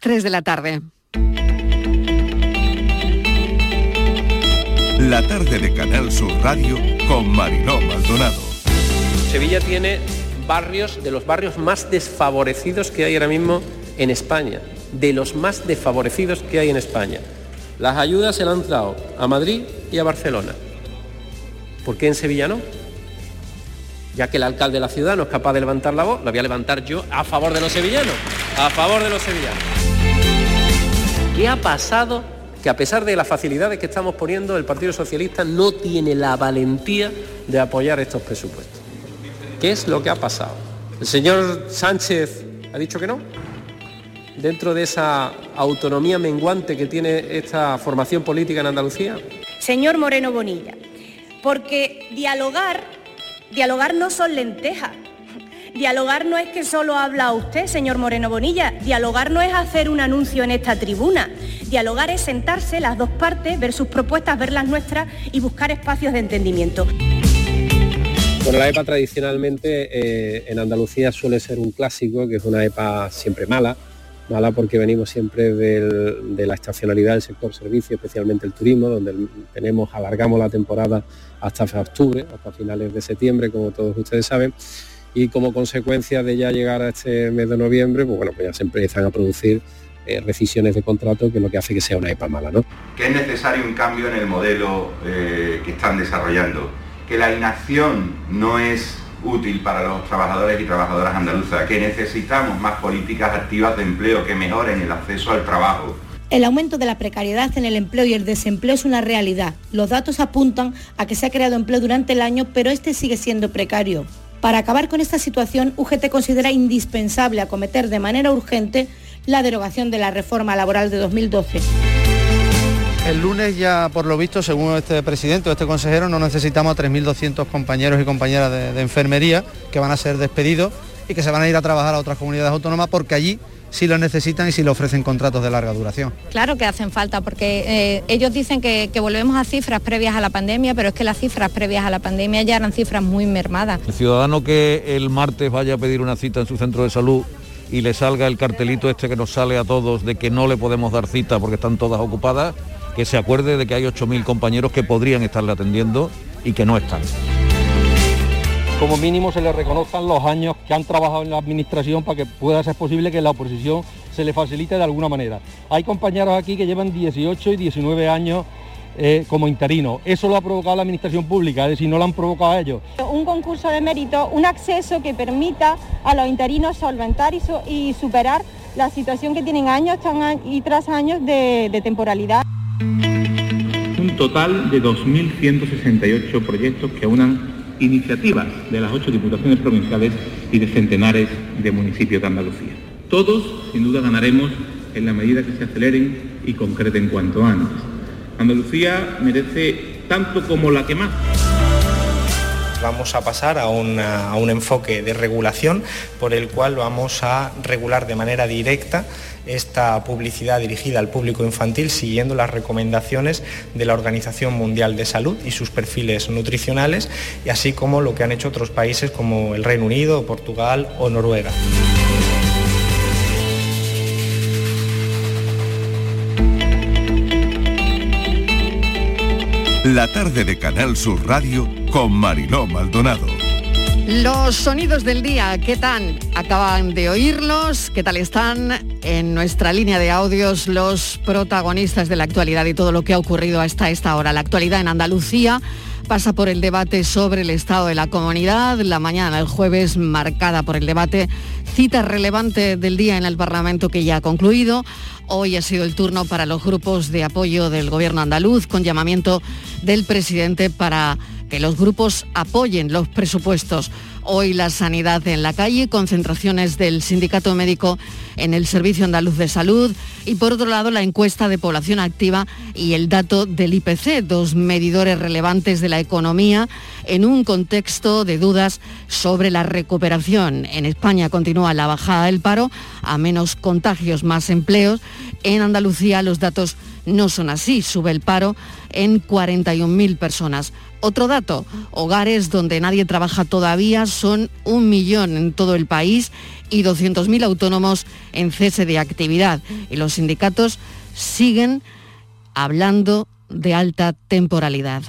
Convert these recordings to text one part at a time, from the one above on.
3 de la tarde. La tarde de Canal Sur Radio con Mariló Maldonado. Sevilla tiene barrios de los barrios más desfavorecidos que hay ahora mismo en España, de los más desfavorecidos que hay en España. Las ayudas se han dado a Madrid y a Barcelona. ¿Por qué en Sevilla no? Ya que el alcalde de la ciudad no es capaz de levantar la voz, la voy a levantar yo a favor de los sevillanos, a favor de los sevillanos. ¿Qué ha pasado? Que a pesar de las facilidades que estamos poniendo, el Partido Socialista no tiene la valentía de apoyar estos presupuestos. ¿Qué es lo que ha pasado? ¿El señor Sánchez ha dicho que no? Dentro de esa autonomía menguante que tiene esta formación política en Andalucía. Señor Moreno Bonilla, porque dialogar, dialogar no son lentejas. Dialogar no es que solo habla usted, señor Moreno Bonilla. Dialogar no es hacer un anuncio en esta tribuna. Dialogar es sentarse las dos partes, ver sus propuestas, ver las nuestras y buscar espacios de entendimiento. Bueno, la EPA tradicionalmente eh, en Andalucía suele ser un clásico, que es una EPA siempre mala, mala porque venimos siempre de la estacionalidad del sector servicio, especialmente el turismo, donde tenemos, alargamos la temporada hasta octubre, hasta finales de septiembre, como todos ustedes saben, y como consecuencia de ya llegar a este mes de noviembre, pues bueno, pues ya se empiezan a producir eh, rescisiones de contrato, que es lo que hace que sea una EPA mala, ¿no? Que es necesario un cambio en el modelo eh, que están desarrollando, que la inacción no es útil para los trabajadores y trabajadoras andaluzas, que necesitamos más políticas activas de empleo que mejoren el acceso al trabajo. El aumento de la precariedad en el empleo y el desempleo es una realidad. Los datos apuntan a que se ha creado empleo durante el año, pero este sigue siendo precario. Para acabar con esta situación, UGT considera indispensable acometer de manera urgente la derogación de la reforma laboral de 2012. El lunes ya, por lo visto, según este presidente o este consejero, no necesitamos a 3.200 compañeros y compañeras de, de, enfermería que van a ser despedidos y que se van a ir a trabajar a otras comunidades autónomas porque allí sí lo necesitan y sí le ofrecen contratos de larga duración. Claro que hacen falta porque eh, ellos dicen que, que, volvemos a cifras previas a la pandemia, pero es que las cifras previas a la pandemia ya eran cifras muy mermadas. El ciudadano que el martes vaya a pedir una cita en su centro de salud y le salga el cartelito este que nos sale a todos de que no le podemos dar cita porque están todas ocupadas, que se acuerde de que hay 8.000 compañeros que podrían estarle atendiendo y que no están. Como mínimo se le reconozcan los años que han trabajado en la administración para que pueda ser posible que la oposición se le facilite de alguna manera. Hay compañeros aquí que llevan 18 y 19 años eh, como interino. Eso lo ha provocado la administración pública, es decir, no lo han provocado ellos. Un concurso de mérito, un acceso que permita a los interinos solventar y, su y superar la situación que tienen años y tras años de, de temporalidad. Un total de 2.168 proyectos que unan iniciativas de las ocho diputaciones provinciales y de centenares de municipios de Andalucía. Todos, sin duda, ganaremos en la medida que se aceleren y concreten cuanto antes. Andalucía merece tanto como la que más. Vamos a pasar a, una, a, un enfoque de regulación por el cual vamos a regular de manera directa esta publicidad dirigida al público infantil siguiendo las recomendaciones de la Organización Mundial de Salud y sus perfiles nutricionales, y así como lo que han hecho otros países como el Reino Unido, Portugal o Noruega. La tarde de Canal Sur Radio con Mariló Maldonado. Los sonidos del día, ¿qué tal? Acaban de oírlos, ¿qué tal están? En nuestra línea de audios los protagonistas de la actualidad y todo lo que ha ocurrido hasta esta hora. La actualidad en Andalucía pasa por el debate sobre el estado de la comunidad, la mañana el jueves marcada por el debate, cita relevante del día en el Parlamento que ya ha concluido. Hoy ha sido el turno para los grupos de apoyo del gobierno andaluz con llamamiento del presidente para que los grupos apoyen los presupuestos. Hoy la sanidad en la calle, concentraciones del sindicato médico en el Servicio Andaluz de Salud y por otro lado la encuesta de población activa y el dato del IPC, dos medidores relevantes de la economía en un contexto de dudas sobre la recuperación. En España continúa la bajada del paro, a menos contagios, más empleos. En Andalucía los datos no son así, sube el paro en 41.000 personas Otro dato, hogares donde nadie trabaja todavía son un millón en todo el país y 200.000 autónomos en cese de actividad. Y los sindicatos siguen hablando de alta temporalidad.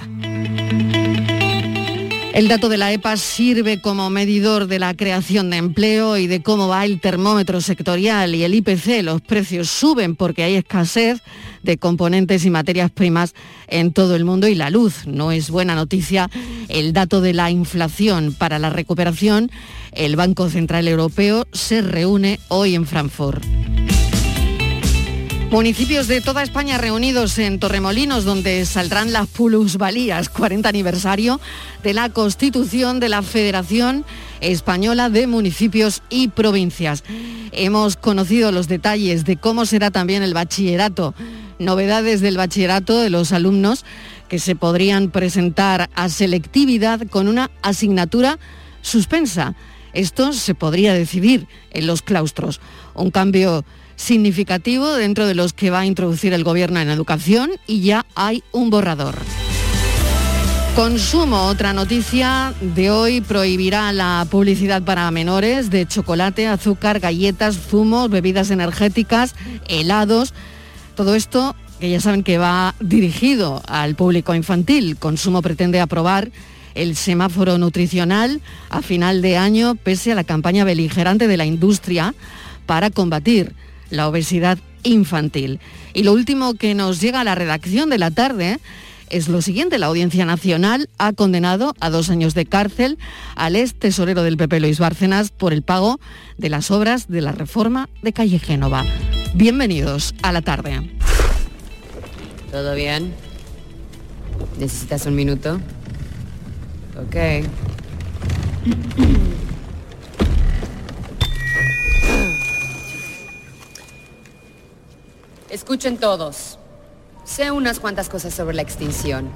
El dato de la EPA sirve como medidor de la creación de empleo y de cómo va el termómetro sectorial y el IPC. Los precios suben porque hay escasez de componentes y materias primas en todo el mundo y la luz. No es buena noticia el dato de la inflación. Para la recuperación, el Banco Central Europeo se reúne hoy en Frankfurt. Municipios de toda España reunidos en Torremolinos, donde saldrán las plusvalías, 40 aniversario de la constitución de la Federación Española de Municipios y Provincias. Hemos conocido los detalles de cómo será también el bachillerato, novedades del bachillerato de los alumnos que se podrían presentar a selectividad con una asignatura suspensa. Esto se podría decidir en los claustros. Un cambio significativo dentro de los que va a introducir el Gobierno en educación y ya hay un borrador. Consumo, otra noticia de hoy, prohibirá la publicidad para menores de chocolate, azúcar, galletas, zumos, bebidas energéticas, helados. Todo esto que ya saben que va dirigido al público infantil. Consumo pretende aprobar el semáforo nutricional a final de año pese a la campaña beligerante de la industria para combatir la obesidad infantil. Y lo último que nos llega a la redacción de la tarde es lo siguiente. La Audiencia Nacional ha condenado a dos años de cárcel al ex tesorero del PP, Luis Bárcenas, por el pago de las obras de la reforma de Calle Génova. Bienvenidos a la tarde. ¿Todo bien? ¿Necesitas un minuto? Ok. Escuchen todos. Sé unas cuantas cosas sobre la extinción.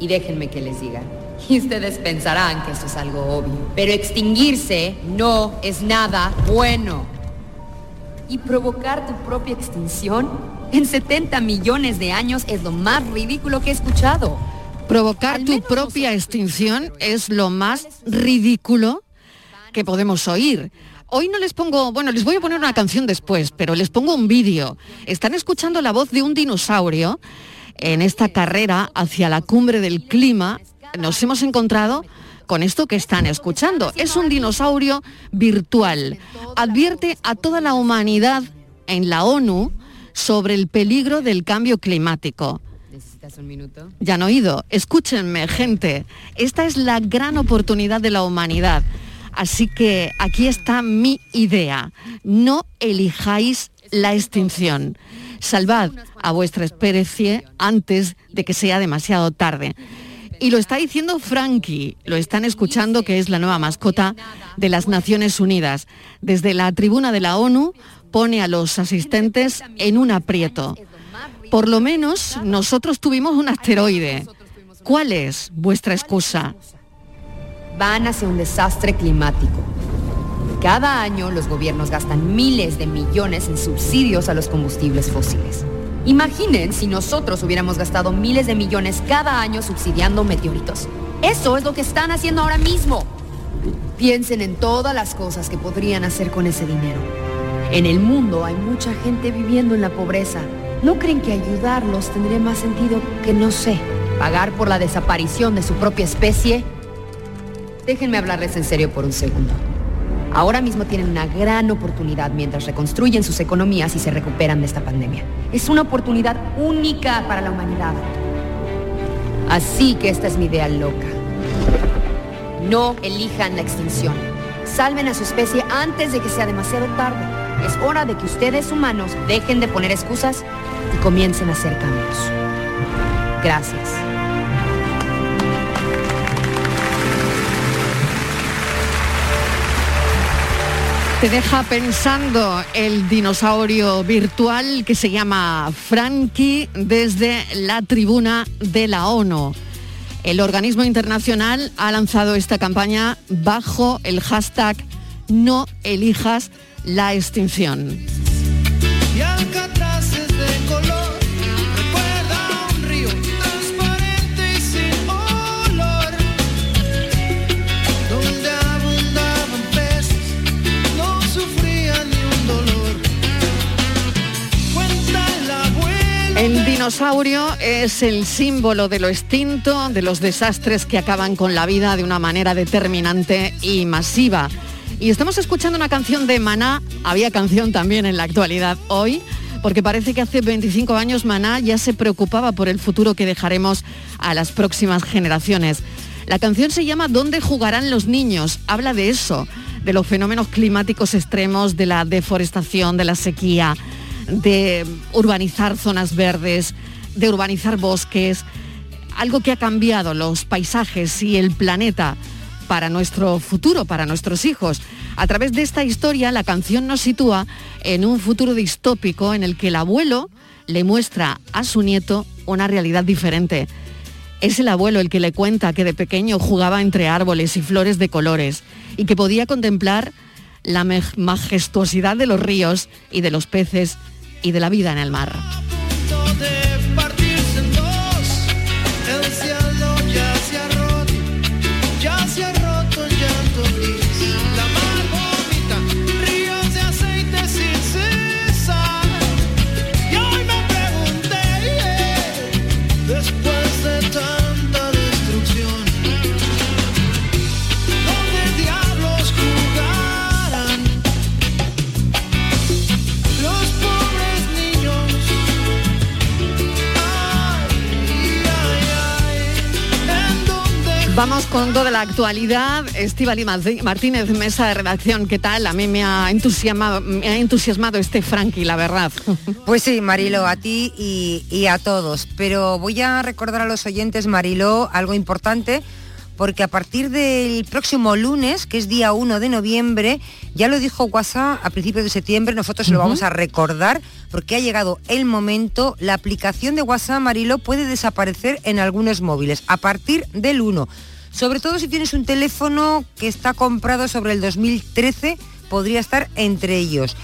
Y déjenme que les diga. Y ustedes pensarán que esto es algo obvio. Pero extinguirse no es nada bueno. Y provocar tu propia extinción en 70 millones de años es lo más ridículo que he escuchado. Provocar tu propia extinción es lo más ridículo que podemos oír. Hoy no les pongo, bueno, les voy a poner una canción después, pero les pongo un vídeo. Están escuchando la voz de un dinosaurio en esta carrera hacia la cumbre del clima. Nos hemos encontrado con esto que están escuchando. Es un dinosaurio virtual. Advierte a toda la humanidad en la ONU sobre el peligro del cambio climático. ¿Necesitas un minuto? Ya han oído. Escúchenme, gente. Esta es la gran oportunidad de la humanidad. Así que aquí está mi idea. No elijáis la extinción. Salvad a vuestra especie antes de que sea demasiado tarde. Y lo está diciendo Frankie, lo están escuchando, que es la nueva mascota de las Naciones Unidas. Desde la tribuna de la ONU pone a los asistentes en un aprieto. Por lo menos nosotros tuvimos un asteroide. ¿Cuál es vuestra excusa? van hacia un desastre climático. Cada año los gobiernos gastan miles de millones en subsidios a los combustibles fósiles. Imaginen si nosotros hubiéramos gastado miles de millones cada año subsidiando meteoritos. Eso es lo que están haciendo ahora mismo. Piensen en todas las cosas que podrían hacer con ese dinero. En el mundo hay mucha gente viviendo en la pobreza. ¿No creen que ayudarlos tendría más sentido que, no sé, pagar por la desaparición de su propia especie? Déjenme hablarles en serio por un segundo. Ahora mismo tienen una gran oportunidad mientras reconstruyen sus economías y se recuperan de esta pandemia. Es una oportunidad única para la humanidad. Así que esta es mi idea loca. No elijan la extinción. Salven a su especie antes de que sea demasiado tarde. Es hora de que ustedes humanos dejen de poner excusas y comiencen a hacer cambios. Gracias. Te deja pensando el dinosaurio virtual que se llama Frankie desde la tribuna de la ONU. El organismo internacional ha lanzado esta campaña bajo el hashtag No elijas la extinción. Dinosaurio es el símbolo de lo extinto, de los desastres que acaban con la vida de una manera determinante y masiva. Y estamos escuchando una canción de Maná, había canción también en la actualidad hoy, porque parece que hace 25 años Maná ya se preocupaba por el futuro que dejaremos a las próximas generaciones. La canción se llama ¿Dónde jugarán los niños? Habla de eso, de los fenómenos climáticos extremos, de la deforestación, de la sequía, de urbanizar zonas verdes, de urbanizar bosques, algo que ha cambiado los paisajes y el planeta para nuestro futuro, para nuestros hijos. A través de esta historia, la canción nos sitúa en un futuro distópico en el que el abuelo le muestra a su nieto una realidad diferente. Es el abuelo el que le cuenta que de pequeño jugaba entre árboles y flores de colores y que podía contemplar la majestuosidad de los ríos y de los peces y de la vida en el mar. Con toda la actualidad. Estivali Martínez, mesa de redacción, ¿qué tal? A mí me ha entusiasmado, me ha entusiasmado este Frankie, la verdad. Pues sí, Marilo, a ti y, a todos. Pero voy a recordar a los oyentes, Marilo, algo importante porque a partir del próximo lunes, que es día 1 de noviembre, ya lo dijo WhatsApp a principios de septiembre, nosotros lo vamos a recordar porque ha llegado el momento, la aplicación de WhatsApp Marilo puede desaparecer en algunos móviles a partir del 1. Sobre todo si tienes un teléfono que está comprado sobre el 2013, podría estar entre ellos.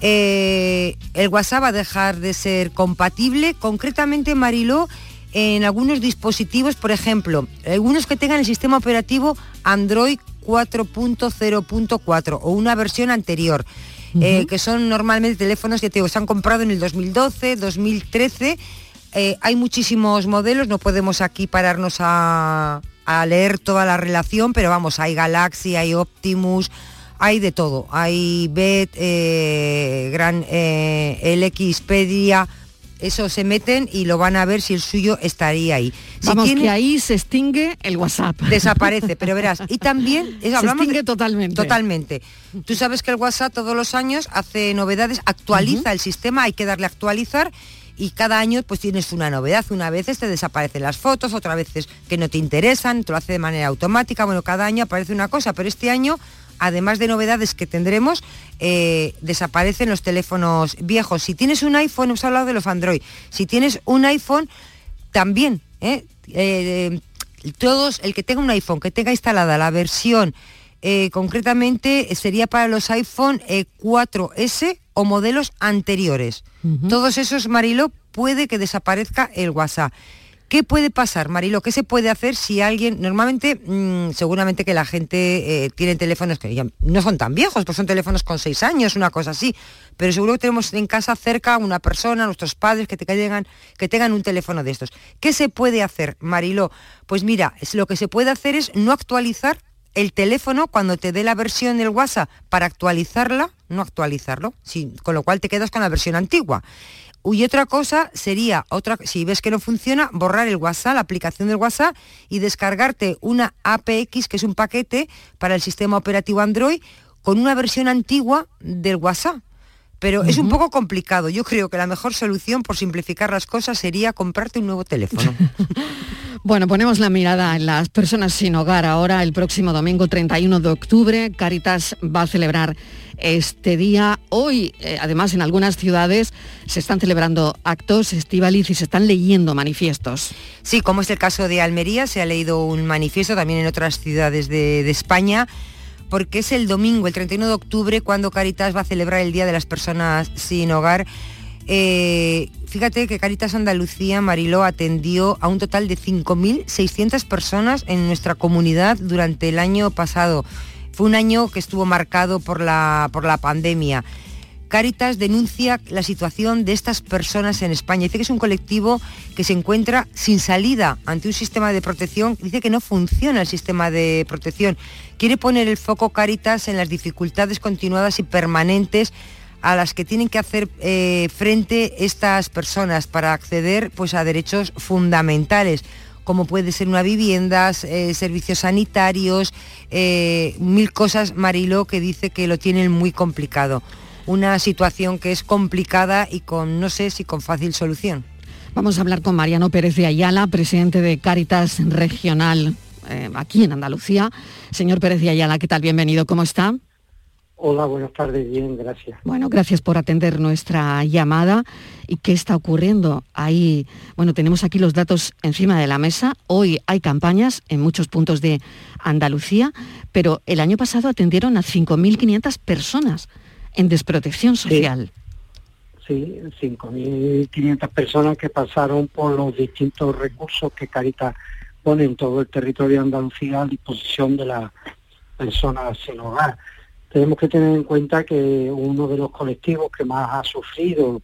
Eh, el WhatsApp va a dejar de ser compatible, concretamente Mariló, en algunos dispositivos, por ejemplo, algunos que tengan el sistema operativo Android 4.0.4 o una versión anterior. Eh, que son normalmente teléfonos que te, se han comprado en el 2012, 2013. Eh, hay muchísimos modelos, no podemos aquí pararnos a, leer toda la relación, pero vamos, hay Galaxy, hay Optimus, hay de todo. Hay Bet, eh, Gran, el Xpedia, eso se meten y lo van a ver si el suyo estaría ahí. Vamos, que ahí se extingue el WhatsApp. Desaparece, pero verás. Y también... se extingue totalmente. Totalmente. Tú sabes que el WhatsApp todos los años hace novedades, actualiza el sistema, hay que darle a actualizar y cada año pues tienes una novedad. Una vez te desaparecen las fotos, otra veces que no te interesan, te lo hace de manera automática. Bueno, cada año aparece una cosa, pero este año además de novedades que tendremos, eh, desaparecen los teléfonos viejos. Si tienes un iPhone, hemos hablado de los Android, si tienes un iPhone, también, ¿eh? Eh, todos, el que tenga un iPhone, que tenga instalada la versión, concretamente sería para los iPhone 4S o modelos anteriores. Todos esos, Marilo, puede que desaparezca el WhatsApp. ¿Qué puede pasar, Marilo? ¿Qué se puede hacer si alguien, normalmente, mm, seguramente que la gente eh, tiene teléfonos que ya no son tan viejos, pues son teléfonos con seis años, una cosa así, pero seguro que tenemos en casa cerca una persona, nuestros padres, que, tengan, que tengan un teléfono de estos. ¿Qué se puede hacer, Marilo? Pues mira, lo que se puede hacer es no actualizar el teléfono cuando te dé la versión del WhatsApp para actualizarla, no actualizarlo, con lo cual te quedas con la versión antigua. Y otra cosa sería, otra, si ves que no funciona, borrar el WhatsApp, la aplicación del WhatsApp y descargarte una APX, que es un paquete para el sistema operativo Android, con una versión antigua del WhatsApp. Pero es un poco complicado. Yo creo que la mejor solución, por simplificar las cosas, sería comprarte un nuevo teléfono. bueno, ponemos la mirada en las personas sin hogar. Ahora, el próximo domingo 31 de octubre, Caritas va a celebrar este día. Hoy, eh, además, en algunas ciudades se están celebrando actos estivaliz y se están leyendo manifiestos. Sí, como es el caso de Almería, se ha leído un manifiesto también en otras ciudades de, España porque es el domingo, el 31 de octubre, cuando Caritas va a celebrar el Día de las Personas Sin Hogar. Eh, fíjate que Caritas Andalucía, Mariló, atendió a un total de 5.600 personas en nuestra comunidad durante el año pasado. Fue un año que estuvo marcado por la, por la pandemia. Cáritas denuncia la situación de estas personas en España. Dice que es un colectivo que se encuentra sin salida ante un sistema de protección. Dice que no funciona el sistema de protección. Quiere poner el foco Cáritas en las dificultades continuadas y permanentes a las que tienen que hacer eh, frente estas personas para acceder pues, a derechos fundamentales como puede ser una vivienda, eh, servicios sanitarios, eh, mil cosas, Marilo, que dice que lo tienen muy complicado una situación que es complicada y con, no sé si con fácil solución. Vamos a hablar con Mariano Pérez de Ayala, presidente de Cáritas Regional eh, aquí en Andalucía. Señor Pérez de Ayala, ¿qué tal? Bienvenido, ¿cómo está? Hola, buenas tardes, bien, gracias. Bueno, gracias por atender nuestra llamada. ¿Y qué está ocurriendo? Ahí, bueno, tenemos aquí los datos encima de la mesa. Hoy hay campañas en muchos puntos de Andalucía, pero el año pasado atendieron a 5.500 personas en desprotección social. Sí, 5.500 personas que pasaron por los distintos recursos que Caritas pone en todo el territorio de Andalucía a disposición de las personas sin hogar. Tenemos que tener en cuenta que uno de los colectivos que más ha sufrido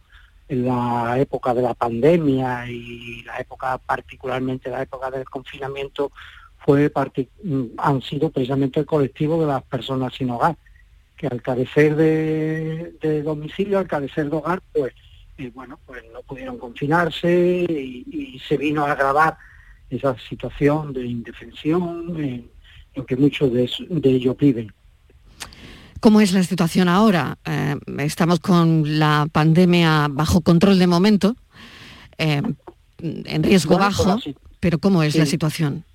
en la época de la pandemia y la época particularmente la época del confinamiento fue han sido precisamente el colectivo de las personas sin hogar que al carecer de, domicilio, al carecer de hogar, pues eh, bueno, pues no pudieron confinarse y, se vino a agravar esa situación de indefensión en, que muchos de, ellos viven. ¿Cómo es la situación ahora? Eh, estamos con la pandemia bajo control de momento, eh, en riesgo bajo, pero ¿cómo es la situación?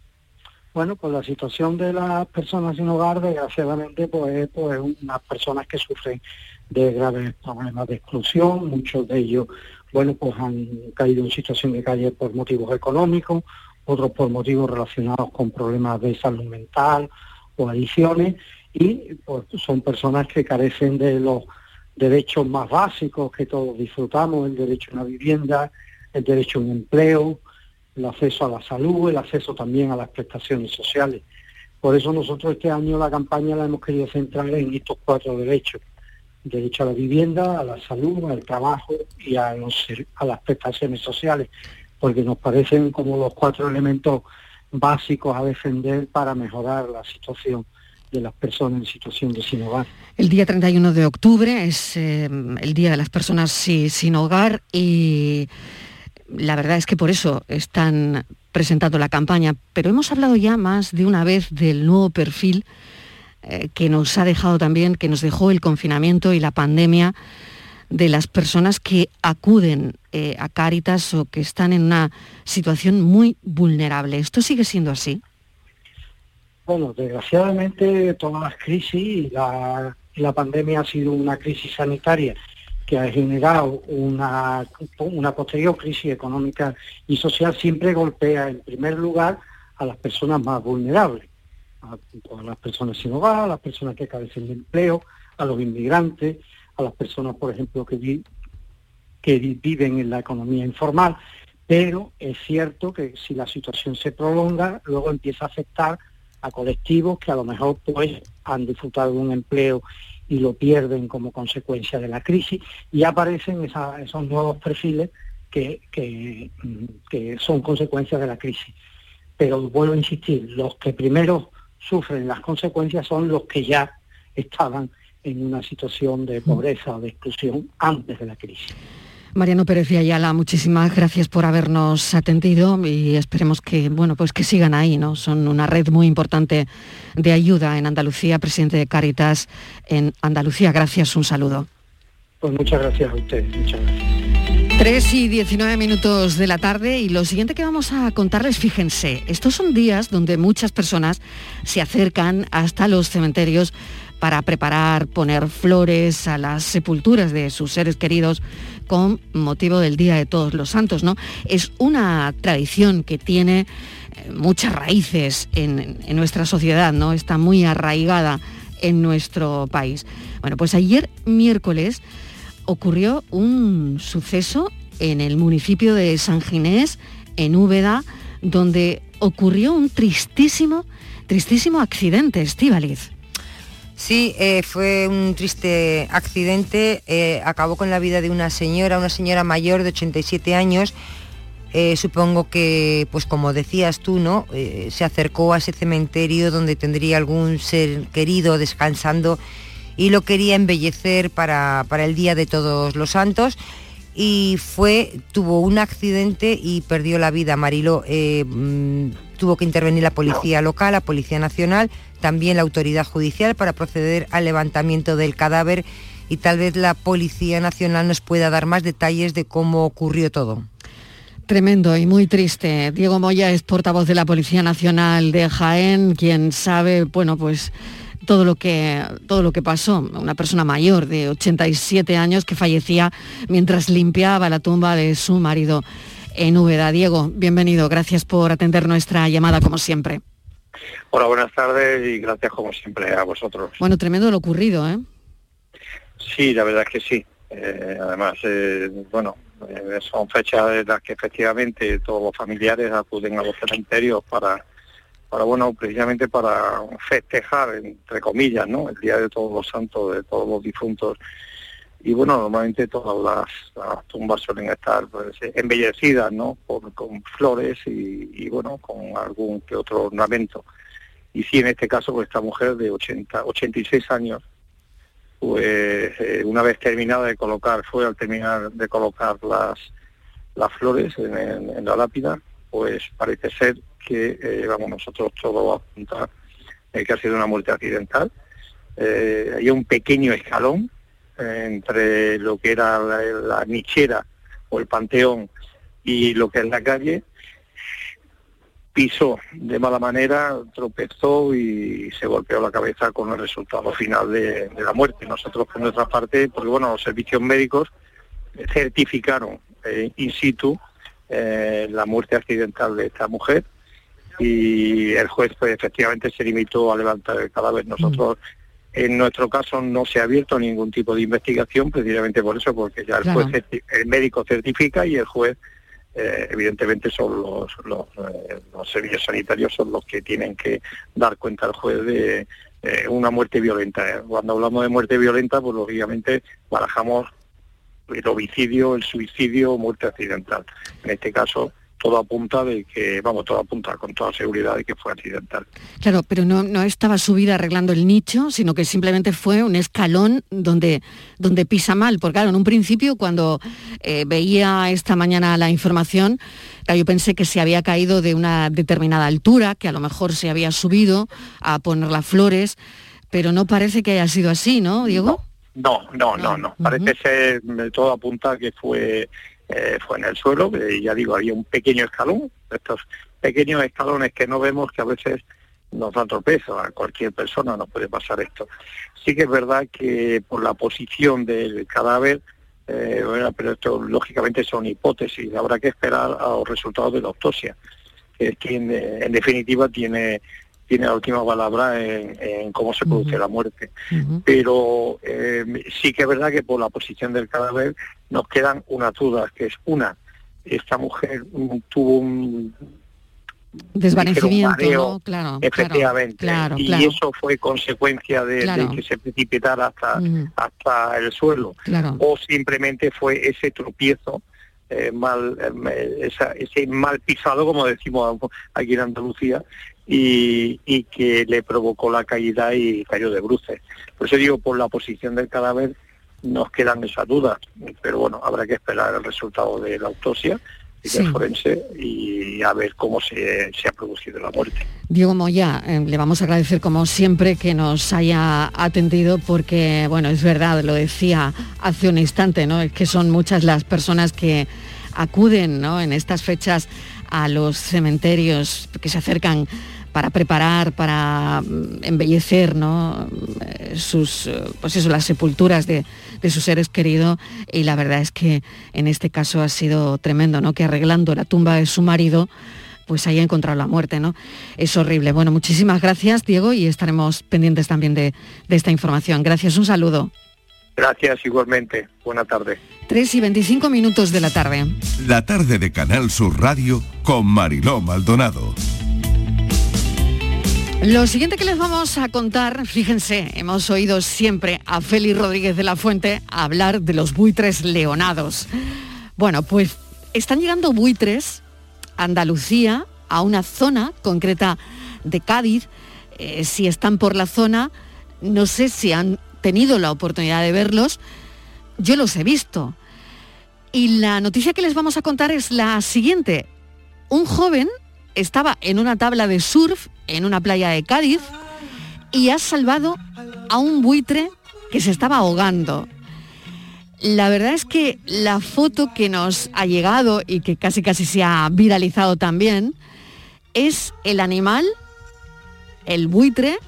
Bueno, pues la situación de las personas sin hogar, desgraciadamente, pues es pues, unas personas que sufren de graves problemas de exclusión, muchos de ellos, bueno, pues han caído en situación de calle por motivos económicos, otros por motivos relacionados con problemas de salud mental o adicciones, y pues son personas que carecen de los derechos más básicos que todos disfrutamos, el derecho a una vivienda, el derecho a un empleo, el acceso a la salud, el acceso también a las prestaciones sociales. Por eso nosotros este año la campaña la hemos querido centrar en estos cuatro derechos. Derecho a la vivienda, a la salud, al trabajo y a, a las prestaciones sociales, porque nos parecen como los cuatro elementos básicos a defender para mejorar la situación de las personas en situación de sin hogar. El día 31 de octubre es eh, el Día de las Personas sin Hogar y la verdad es que por eso están presentando la campaña, pero hemos hablado ya más de una vez del nuevo perfil eh, que nos ha dejado también, que nos dejó el confinamiento y la pandemia de las personas que acuden eh, a Cáritas o que están en una situación muy vulnerable. ¿Esto sigue siendo así? Bueno, desgraciadamente todas las crisis la, la pandemia ha sido una crisis sanitaria que ha generado una, una posterior crisis económica y social, siempre golpea en primer lugar a las personas más vulnerables, a, las personas sin hogar, a las personas que carecen de empleo, a los inmigrantes, a las personas, por ejemplo, que, que viven en la economía informal. Pero es cierto que si la situación se prolonga, luego empieza a afectar a colectivos que a lo mejor pues han disfrutado de un empleo y lo pierden como consecuencia de la crisis y aparecen esos nuevos perfiles que, que, son consecuencias de la crisis. Pero vuelvo a insistir, los que primero sufren las consecuencias son los que ya estaban en una situación de pobreza o de exclusión antes de la crisis. Mariano Pérez de Ayala, muchísimas gracias por habernos atendido y esperemos que, bueno, pues que sigan ahí, ¿no? Son una red muy importante de ayuda en Andalucía, presidente de Cáritas en Andalucía. Gracias, un saludo. Pues muchas gracias a usted, muchas gracias. 3 y 19 minutos de la tarde y lo siguiente que vamos a contarles, fíjense, estos son días donde muchas personas se acercan hasta los cementerios para preparar, poner flores a las sepulturas de sus seres queridos con motivo del Día de Todos los Santos, ¿no? Es una tradición que tiene eh, muchas raíces en, nuestra sociedad, ¿no? Está muy arraigada en nuestro país. Bueno, pues ayer miércoles ocurrió un suceso en el municipio de San Ginés, en Úbeda, donde ocurrió un tristísimo, tristísimo accidente, Estíbaliz. Sí, eh, fue un triste accidente, eh, acabó con la vida de una señora, una señora mayor de 87 años. Eh, supongo que, pues como decías tú, ¿no? se acercó a ese cementerio donde tendría algún ser querido descansando y lo quería embellecer para, para el Día de Todos los Santos y fue, tuvo un accidente y perdió la vida. Marilo eh, mm, tuvo que intervenir la policía local, la Policía Nacional, también la autoridad judicial para proceder al levantamiento del cadáver y tal vez la Policía Nacional nos pueda dar más detalles de cómo ocurrió todo. Tremendo y muy triste. Diego Moya es portavoz de la Policía Nacional de Jaén, quien sabe, bueno, pues todo lo que, todo lo que pasó. Una persona mayor de 87 años que fallecía mientras limpiaba la tumba de su marido en Úbeda. Diego, bienvenido. Gracias por atender nuestra llamada como siempre. Hola, buenas tardes y gracias como siempre a vosotros. Bueno, tremendo lo ocurrido, ¿eh? Sí, la verdad es que sí. Eh, además, eh, bueno, eh, son fechas en las que efectivamente todos los familiares acuden a los cementerios para para bueno precisamente para festejar entre comillas no el día de todos los santos de todos los difuntos y bueno normalmente todas las, tumbas suelen estar pues, embellecidas no con flores y, bueno con algún que otro ornamento y sí en este caso pues esta mujer de 80 86 años pues eh, una vez terminada de colocar fue al terminar de colocar las las flores en, la lápida pues parece ser que eh, vamos nosotros todo apuntar eh, que ha sido una muerte accidental. Eh, hay un pequeño escalón entre lo que era la, nichera o el panteón y lo que es la calle. Pisó de mala manera, tropezó y se golpeó la cabeza con el resultado final de, la muerte. Nosotros por nuestra parte, porque bueno, los servicios médicos certificaron in situ la muerte accidental de esta mujer y el juez pues efectivamente se limitó a levantar el cadáver. Nosotros en nuestro caso no se ha abierto ningún tipo de investigación precisamente por eso, porque ya el juez, el médico certifica y el juez eh, evidentemente son los, eh, los, servicios sanitarios son los que tienen que dar cuenta al juez de eh, una muerte violenta. Cuando hablamos de muerte violenta, pues lógicamente barajamos el homicidio, el suicidio, muerte accidental. En este caso, todo apunta de que, vamos, todo apunta con toda seguridad de que fue accidental. Claro, pero no, no estaba subida arreglando el nicho, sino que simplemente fue un escalón donde, donde pisa mal. Porque claro, en un principio cuando eh, veía esta mañana la información, yo pensé que se había caído de una determinada altura, que a lo mejor se había subido a poner las flores, pero no parece que haya sido así, ¿no, Diego? No, no, no, no. Parece ser, todo apunta que fue eh, fue en el suelo, ya digo, había un pequeño escalón, estos pequeños escalones que no vemos que a veces nos dan tropezos, a cualquier persona nos puede pasar esto. Sí que es verdad que por la posición del cadáver, eh, pero esto lógicamente son hipótesis, habrá que esperar a los resultados de la autopsia, que es quien en definitiva tiene tiene la última palabra en, cómo se produce la muerte. Pero eh, sí que es verdad que por la posición del cadáver nos quedan unas dudas, que es una, esta mujer tuvo un desvanecimiento, claro, efectivamente, y eso fue consecuencia de, que se precipitara hasta, hasta el suelo, o simplemente fue ese tropiezo eh, mal, eh, ese mal pisado, como decimos aquí en Andalucía, y, que le provocó la caída y cayó de bruces. Por eso digo, por la posición del cadáver nos quedan esas dudas, pero bueno, habrá que esperar el resultado de la autopsia y del forense y a ver cómo se, ha producido la muerte. Diego Moya, eh, le vamos a agradecer como siempre que nos haya atendido porque, bueno, es verdad, lo decía hace un instante, ¿no? Es que son muchas las personas que acuden, ¿no? En estas fechas a los cementerios que se acercan para preparar, para mm, embellecer ¿no? Sus, eh, pues eso, las sepulturas de, sus seres queridos. Y la verdad es que en este caso ha sido tremendo, ¿no? que arreglando la tumba de su marido, pues haya encontrado la muerte, ¿no? Es horrible. Bueno, muchísimas gracias, Diego, y estaremos pendientes también de, de esta información. Gracias, un saludo. Gracias igualmente. Buena tarde. 3 y 25 minutos de la tarde. La tarde de Canal Sur Radio con Mariló Maldonado. Lo siguiente que les vamos a contar, fíjense, hemos oído siempre a Félix Rodríguez de la Fuente hablar de los buitres leonados. Bueno, pues están llegando buitres a Andalucía, a una zona concreta de Cádiz. Eh, si están por la zona, no sé si han tenido la oportunidad de verlos. Yo los he visto. Y la noticia que les vamos a contar es la siguiente. Un joven estaba en una tabla de surf en una playa de Cádiz y ha salvado a un buitre que se estaba ahogando. La verdad es que la foto que nos ha llegado y que casi casi se ha viralizado también es el animal, el buitre,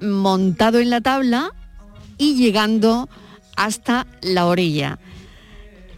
montado en la tabla y llegando hasta la orilla.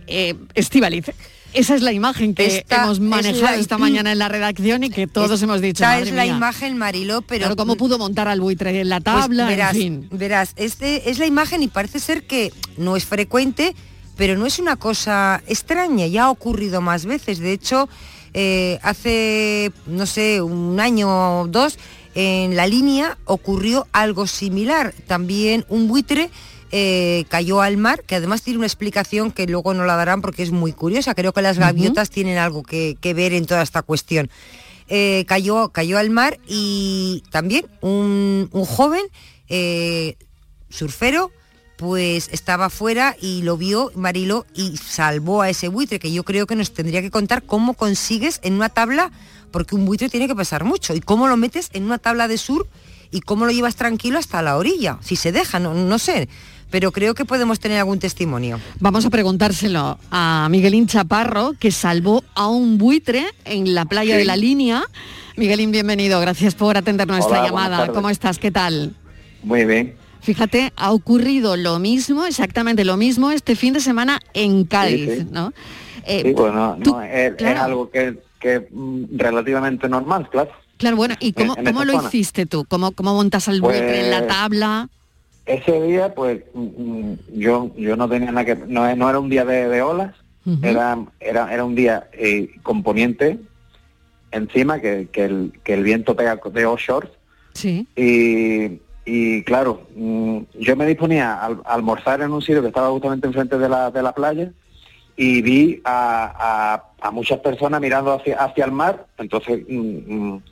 Eh, Estivaliz, esa es la imagen que Esta hemos manejado esta mañana en la redacción y que todos hemos dicho. Esta "Madre es la mía". imagen, Mariló, pero... ¿cómo pudo montar al buitre en la Pues tabla? verás, en fin. verás, este es la imagen y parece ser que no es frecuente, pero no es una cosa extraña, ya ha ocurrido más veces. De hecho, eh, hace, no sé, un año o dos, en la línea ocurrió algo similar. También un buitre eh, cayó al mar, que además tiene una explicación que luego no la darán porque es muy curiosa. Creo que las gaviotas tienen algo que, que ver en toda esta cuestión. Eh, cayó, cayó al mar y también un, un joven eh, surfero pues estaba fuera y lo vio Marilo y salvó a ese buitre que yo creo que nos tendría que contar cómo consigues en una tabla porque un buitre tiene que pesar mucho y cómo lo metes en una tabla de surf y cómo lo llevas tranquilo hasta la orilla si se deja no, no sé pero creo que podemos tener algún testimonio Vamos a preguntárselo a Miguelín Chaparro, que salvó a un buitre en la playa Sí. de la línea. Miguelín, bienvenido. Gracias por atender nuestra Hola, llamada. ¿Cómo estás? ¿Qué tal? Muy bien. Fíjate, ha ocurrido lo mismo, exactamente lo mismo, este fin de semana en Cádiz, sí. ¿no? Eh, Sí, bueno, tú- no, es, es algo que, que mm, relativamente normal, claro. Claro, bueno, ¿y cómo, en cómo lo zona. hiciste tú? ¿Cómo, cómo montas al buitre en la Pues, tabla? Ese día, pues, mm, mm, yo yo no tenía nada que... No, no era un día de, de olas, era, era, era un día eh, con poniente encima, que, que, el, que el viento pega de offshore, Sí. y, y claro, mm, yo me disponía a, al- a almorzar en un sitio que estaba justamente enfrente de la, de la playa y vi a, a- a muchas personas mirando hacia, hacia el mar, entonces mm, mm,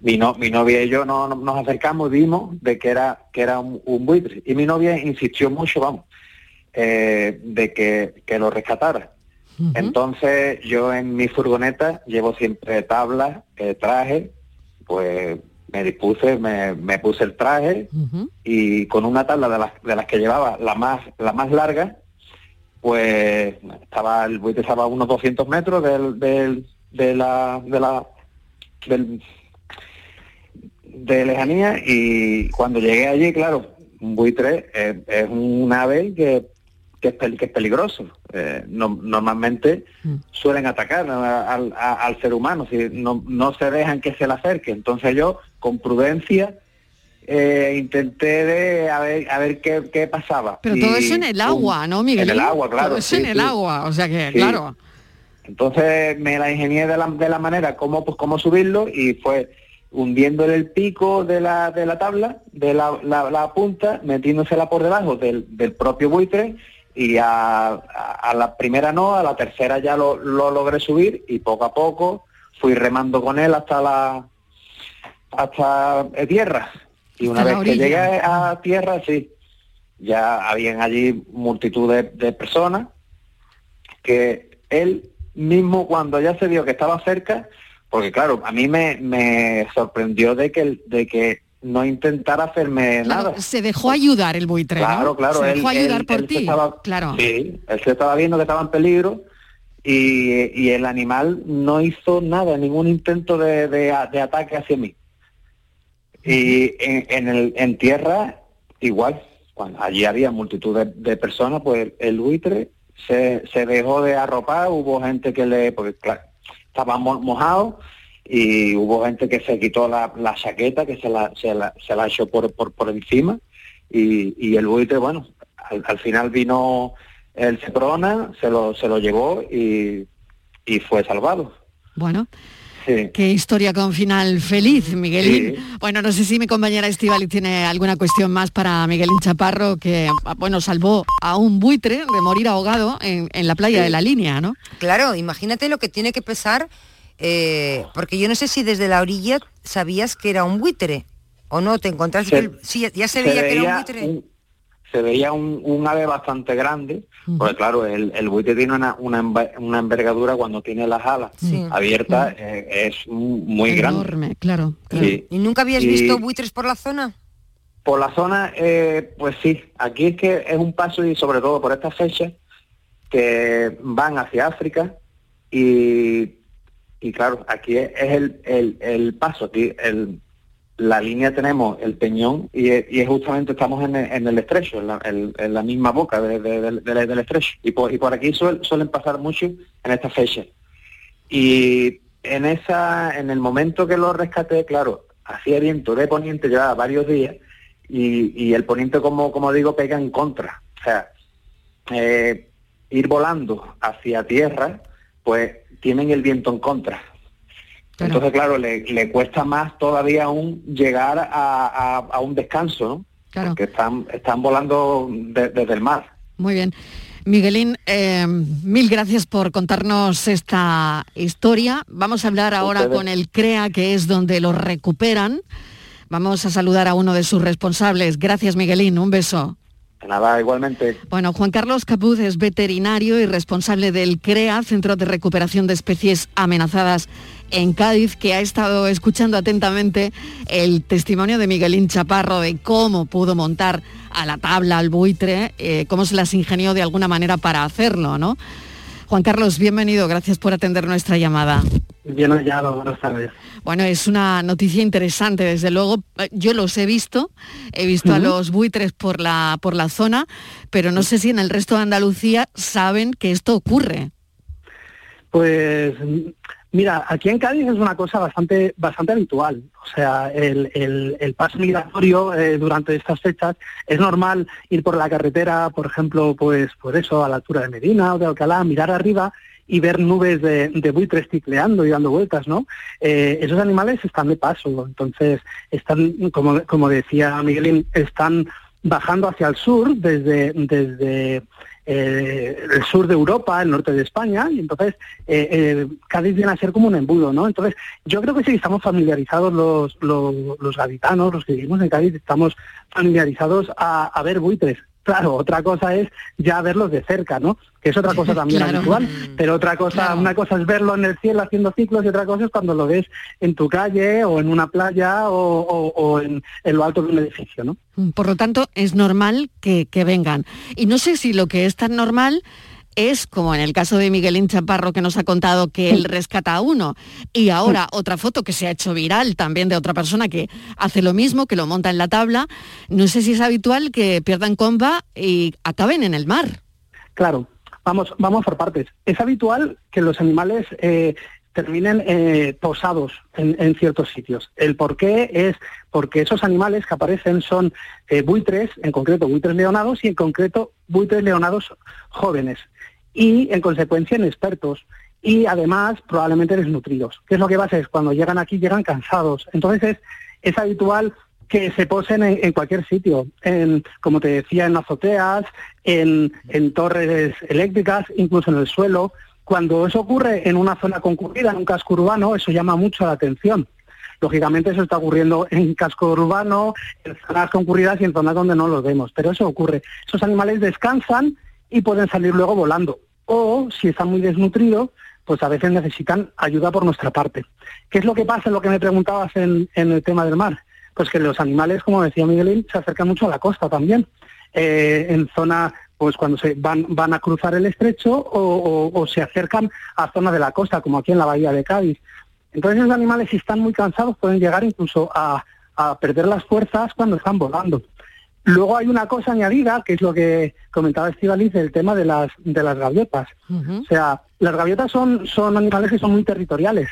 mi, no- mi novia y yo no- no- nos acercamos y vimos de que era, que era un, un buitre. Y mi novia insistió mucho, vamos, eh, de que, que lo rescatara. Entonces yo en mi furgoneta llevo siempre tablas, eh, traje, pues me dispuse, me, me puse el traje y con una tabla de las, de las que llevaba, la más, la más larga, pues estaba el buitre estaba a unos 200 metros del, del, de la, de la, del, de lejanía y cuando llegué allí, claro, un buitre es un ave que, que, es, que es peligroso. Eh, no- normalmente suelen atacar a- al- a- al ser humano, si no, no se dejan que se le acerque. Entonces yo, con prudencia, eh, intenté de a ver, a ver qué, qué pasaba. Pero Y, todo eso en el agua, ¿no, Miguel? En el agua, claro. Todo eso sí, en el agua, o sea que, Sí. claro. Entonces me la ingenié de la, de la manera cómo, pues, cómo subirlo y fue hundiéndole el pico de la, de la tabla, de la, la- la punta, metiéndosela por debajo del, del propio buitre y a, a- a la primera no, a la tercera ya lo, lo logré subir y poco a poco fui remando con él hasta la hasta tierra. Y una vez que llegué a tierra, sí, ya habían allí multitud de, de personas que él mismo cuando ya se vio que estaba cerca, porque claro, a mí me, me sorprendió de que, de que no intentara hacerme Claro, nada. se dejó ayudar el buitre, ¿no? Claro, claro, Se él- dejó ayudar él- por él se ti. estaba- Claro. Sí, él se estaba viendo que estaba en peligro y, y el animal no hizo nada, ningún intento de, de a- de ataque hacia mí. Y en, en, el, en tierra, igual, cuando allí había multitud de, de personas, pues el buitre se, se dejó de arropar, hubo gente que le, porque claro, estaba mo- mojado y hubo gente que se quitó la, la chaqueta, que se la, se la, se la echó por, por, por encima y, y el buitre, bueno, al, al final vino el Seprona, se lo, se lo llevó y, y fue salvado. Bueno, Qué historia con final feliz, Miguelín. Bueno, no sé si mi compañera Estivali tiene alguna cuestión más para Miguelín Chaparro, que bueno, salvó a un buitre de morir ahogado en, en la playa de la línea, ¿no? Claro, imagínate lo que tiene que pesar, eh, porque yo no sé si desde la orilla sabías que era un buitre o no, te encontraste Se- que el- sí, ya se veía que era un buitre. un- se veía un, un ave bastante grande, porque claro, el, el buitre tiene una, una, envergadura cuando tiene las alas Sí. abiertas, eh, es muy grande. Enorme, claro. Sí. ¿Y nunca habías Y visto buitres por la zona? Por la zona, eh, pues sí, aquí es que es un paso y sobre todo por estas fechas que van hacia África y, y claro, aquí es, es el, el, el paso, aquí el, la línea tenemos el peñón y, y justamente estamos en el, estrecho, en la, misma boca de- de- de- de- del estrecho. Y por, aquí suel- suelen pasar mucho en estas fechas. Y en esa, en el momento que lo rescaté, claro, hacía viento de poniente, llevaba varios días, y, y el poniente, como, como digo, pega en contra. O sea, eh, ir volando hacia tierra, pues tienen el viento en contra. Entonces, claro, le, le cuesta más todavía aún llegar a, a- a un descanso, ¿no? Claro. Porque están, están volando de- desde el mar. Muy bien. Miguelín, eh, mil gracias por contarnos esta historia. Vamos a hablar ahora Ustedes. con el CREA, que es donde lo recuperan. Vamos a saludar a uno de sus responsables. Gracias, Miguelín. Un beso. Nada, igualmente. Bueno, Juan Carlos Capuz es veterinario y responsable del CREA, Centro de Recuperación de Especies Amenazadas en Cádiz, que ha estado escuchando atentamente el testimonio de Miguelín Chaparro de cómo pudo montar a la tabla al buitre, eh, cómo se las ingenió de alguna manera para hacerlo, ¿no? Juan Carlos, bienvenido, gracias por atender nuestra llamada. Bien hallado, buenas tardes. Bueno, es una noticia interesante, desde luego. Eh, Yo los he visto, he visto a los buitres por la, por la zona, pero no sé si en el resto de Andalucía saben que esto ocurre. Pues mira, aquí en Cádiz es una cosa bastante bastante habitual. O sea, el, paso migratorio eh, durante estas fechas es normal ir por la carretera, por ejemplo, pues por eso, a la altura de Medina o de Alcalá, mirar arriba y ver nubes de, de buitres ticleando y dando vueltas, ¿no? Eh, esos animales están de paso, entonces están, como, como decía Miguelín, están bajando hacia el sur desde, desde eh, el sur de Europa, el norte de España, y entonces eh, eh, Cádiz viene a ser como un embudo, ¿no? Entonces, yo creo que sí estamos familiarizados los, los, los gaditanos, los que vivimos en Cádiz, estamos familiarizados a, a ver buitres. Claro, otra cosa es ya verlos de cerca, ¿no? Que es otra cosa también Claro. habitual, pero otra cosa, una cosa es verlo en el cielo haciendo ciclos y otra cosa es cuando lo ves en tu calle o en una playa o, o- o en, en lo alto de un edificio, ¿no? Mm, Por lo tanto, es normal que, que vengan. Y no sé si lo que es tan normal es, como en el caso de Miguelín Chaparro que nos ha contado que él rescata a uno, y ahora otra foto que se ha hecho viral también de otra persona que hace lo mismo, que lo monta en la tabla, no sé si es habitual que pierdan comba y acaben en el mar. Claro, vamos, vamos por partes. Es habitual que los animales eh, terminen eh, posados en, en ciertos sitios. El por qué es porque esos animales que aparecen son eh, buitres, en concreto buitres leonados y en concreto buitres leonados jóvenes y en consecuencia inexpertos y además probablemente desnutridos. ¿Qué es lo que pasa? Es cuando llegan aquí llegan cansados. Entonces es, habitual que se posen en, en cualquier sitio, en, como te decía, en azoteas, en, en torres eléctricas, incluso en el suelo. Cuando eso ocurre en una zona concurrida, en un casco urbano, eso llama mucho la atención. Lógicamente eso está ocurriendo en casco urbano, en zonas concurridas y en zonas donde no los vemos, pero eso ocurre. Esos animales descansan y pueden salir luego volando. O si están muy desnutridos, pues a veces necesitan ayuda por nuestra parte. ¿Qué es lo que pasa lo que me preguntabas en, en el tema del mar? Pues que los animales, como decía Miguelín, se acercan mucho a la costa también. Eh, en zona, pues cuando se van, van a cruzar el estrecho o, o- o se acercan a zonas de la costa, como aquí en la bahía de Cádiz. Entonces los animales, si están muy cansados, pueden llegar incluso a, a perder las fuerzas cuando están volando. Luego hay una cosa añadida, que es lo que comentaba Estivaliz, el tema de las, de las gaviotas. O sea, las gaviotas son, son animales que son muy territoriales.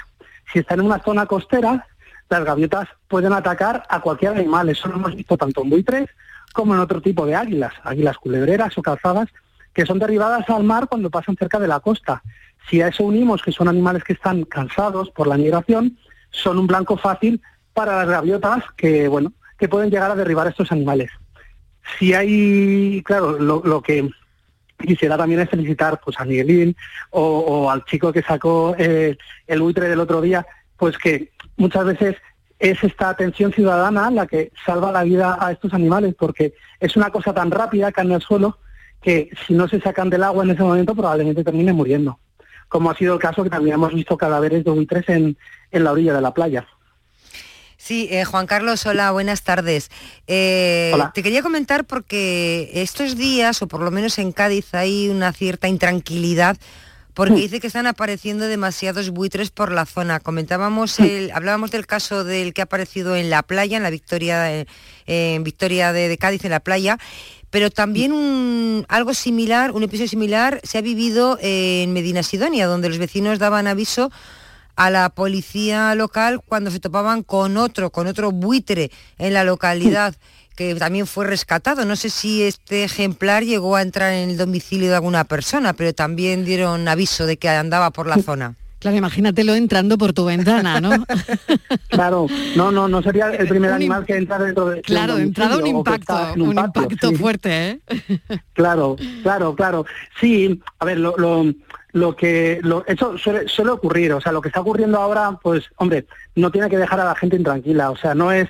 Si están en una zona costera, las gaviotas pueden atacar a cualquier animal. Eso lo hemos visto tanto en buitres como en otro tipo de águilas, águilas culebreras o calzadas, que son derribadas al mar cuando pasan cerca de la costa. Si a eso unimos que son animales que están cansados por la migración, son un blanco fácil para las gaviotas que, bueno, que pueden llegar a derribar a estos animales. Si hay, claro, lo, que quisiera también es felicitar pues, a Miguelín o, al chico que sacó eh, el buitre del otro día, pues que muchas veces es esta atención ciudadana la que salva la vida a estos animales, porque es una cosa tan rápida, caen al suelo, que si no se sacan del agua en ese momento probablemente terminen muriendo. Como ha sido el caso que también hemos visto cadáveres de buitres en, en la orilla de la playa. Sí, eh, Juan Carlos, hola, buenas tardes. Eh, te quería comentar porque estos días, o por lo menos en Cádiz, hay una cierta intranquilidad porque mm. dice que están apareciendo demasiados buitres por la zona. Comentábamos, mm. el, hablábamos del caso del que ha aparecido en la playa, en la Victoria, en Victoria de, Cádiz, en la playa, pero también un, algo similar, un episodio similar se ha vivido en Medina Sidonia, donde los vecinos daban aviso a la policía local cuando se topaban con otro, con otro buitre en la localidad. Mm que también fue rescatado. No sé si este ejemplar llegó a entrar en el domicilio de alguna persona, pero también dieron aviso de que andaba por la zona. Claro, imagínatelo entrando por tu ventana, ¿no? claro, no, no, no sería el primer animal que entra dentro de. Claro, entrado un impacto, un, impacto fuerte, ¿eh? Claro, claro, claro. Sí, a ver, lo, lo, lo que lo, eso suele, suele ocurrir, o sea, lo que está ocurriendo ahora, pues, hombre, no tiene que dejar a la gente intranquila, o sea, no es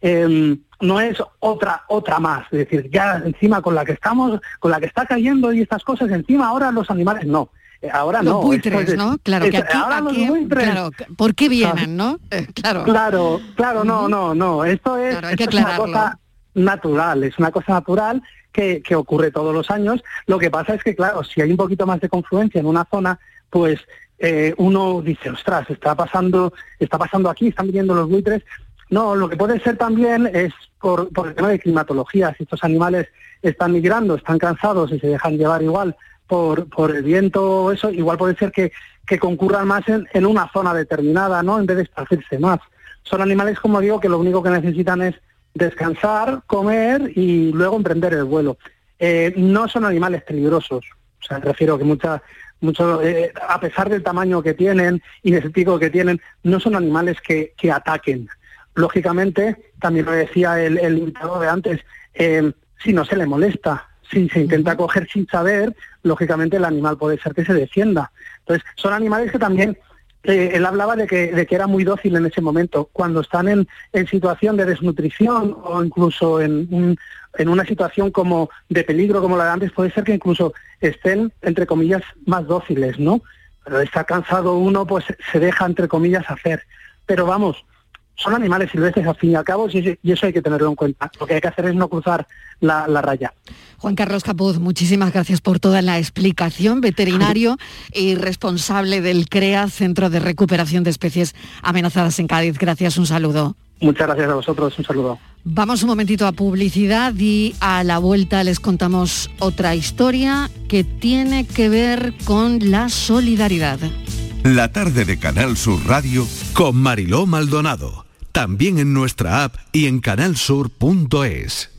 Em, no es otra otra más, es decir, ya encima con la que estamos, con la que está cayendo y estas cosas, encima ahora los animales no. Eh, ahora los no. Buitres, ¿no? Claro, que aquí, ahora los buitres, claro, ¿por qué vienen, no? Eh, claro. Claro, claro, no, no, no. Esto es, una cosa natural, es una cosa natural que, ocurre todos los años. Lo que pasa es que, claro, si hay un poquito más de confluencia en una zona, pues eh, uno dice, ostras, está pasando, está pasando aquí, están viniendo los buitres, no, lo que puede ser también es por, el tema de climatología. Si estos animales están migrando, están cansados y se dejan llevar igual por, por el viento o eso, igual puede ser que, que concurran más en, en, una zona determinada, ¿no? En vez de esparcirse más. Son animales, como digo, que lo único que necesitan es descansar, comer y luego emprender el vuelo. Eh, no son animales peligrosos. O sea, me refiero que muchas mucho, eh, a pesar del tamaño que tienen y del pico que tienen, no son animales que, que ataquen lógicamente, también lo decía el, el invitado de antes, eh, si no se le molesta, si se intenta coger sin saber, lógicamente el animal puede ser que se defienda. Entonces, son animales que también, eh, él hablaba de que, de que era muy dócil en ese momento. Cuando están en, en situación de desnutrición o incluso en, en una situación como de peligro como la de antes, puede ser que incluso estén, entre comillas, más dóciles, ¿no? Pero está cansado uno, pues se deja, entre comillas, hacer. Pero vamos, son animales silvestres al fin y al cabo y eso hay que tenerlo en cuenta. Lo que hay que hacer es no cruzar la, raya. Juan Carlos Capuz, muchísimas gracias por toda la explicación, veterinario y responsable del CREA, Centro de Recuperación de Especies Amenazadas en Cádiz. Gracias, un saludo. Muchas gracias a vosotros, un saludo. Vamos un momentito a publicidad y a la vuelta les contamos otra historia que tiene que ver con la solidaridad. La tarde de Canal Sur Radio con Mariló Maldonado también en nuestra app y en canalsur.es.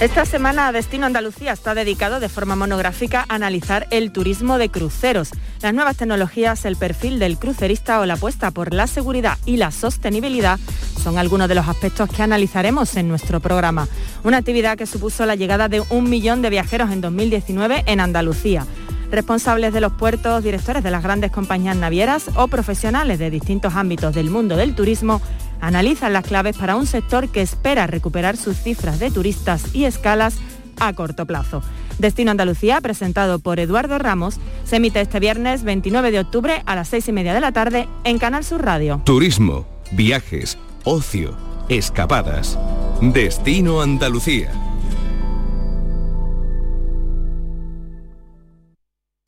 Esta semana Destino Andalucía está dedicado de forma monográfica a analizar el turismo de cruceros, las nuevas tecnologías, el perfil del crucerista o la apuesta por la seguridad y la sostenibilidad son algunos de los aspectos que analizaremos en nuestro programa. Una actividad que supuso la llegada de un millón de viajeros en 2019 en Andalucía responsables de los puertos, directores de las grandes compañías navieras o profesionales de distintos ámbitos del mundo del turismo analizan las claves para un sector que espera recuperar sus cifras de turistas y escalas a corto plazo. Destino Andalucía, presentado por Eduardo Ramos, se emite este viernes 29 de octubre a las seis y media de la tarde en Canal Sur Radio. Turismo, viajes, ocio, escapadas. Destino Andalucía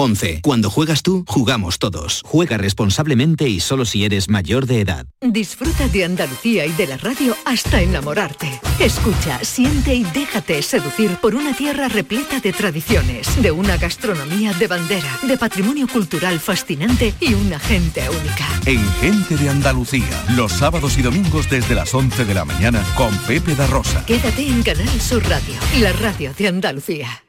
11. Cuando juegas tú, jugamos todos. Juega responsablemente y solo si eres mayor de edad. Disfruta de Andalucía y de la radio hasta enamorarte. Escucha, siente y déjate seducir por una tierra repleta de tradiciones, de una gastronomía de bandera, de patrimonio cultural fascinante y una gente única. En Gente de Andalucía, los sábados y domingos desde las 11 de la mañana con Pepe da Rosa. Quédate en Canal Sur Radio, la radio de Andalucía.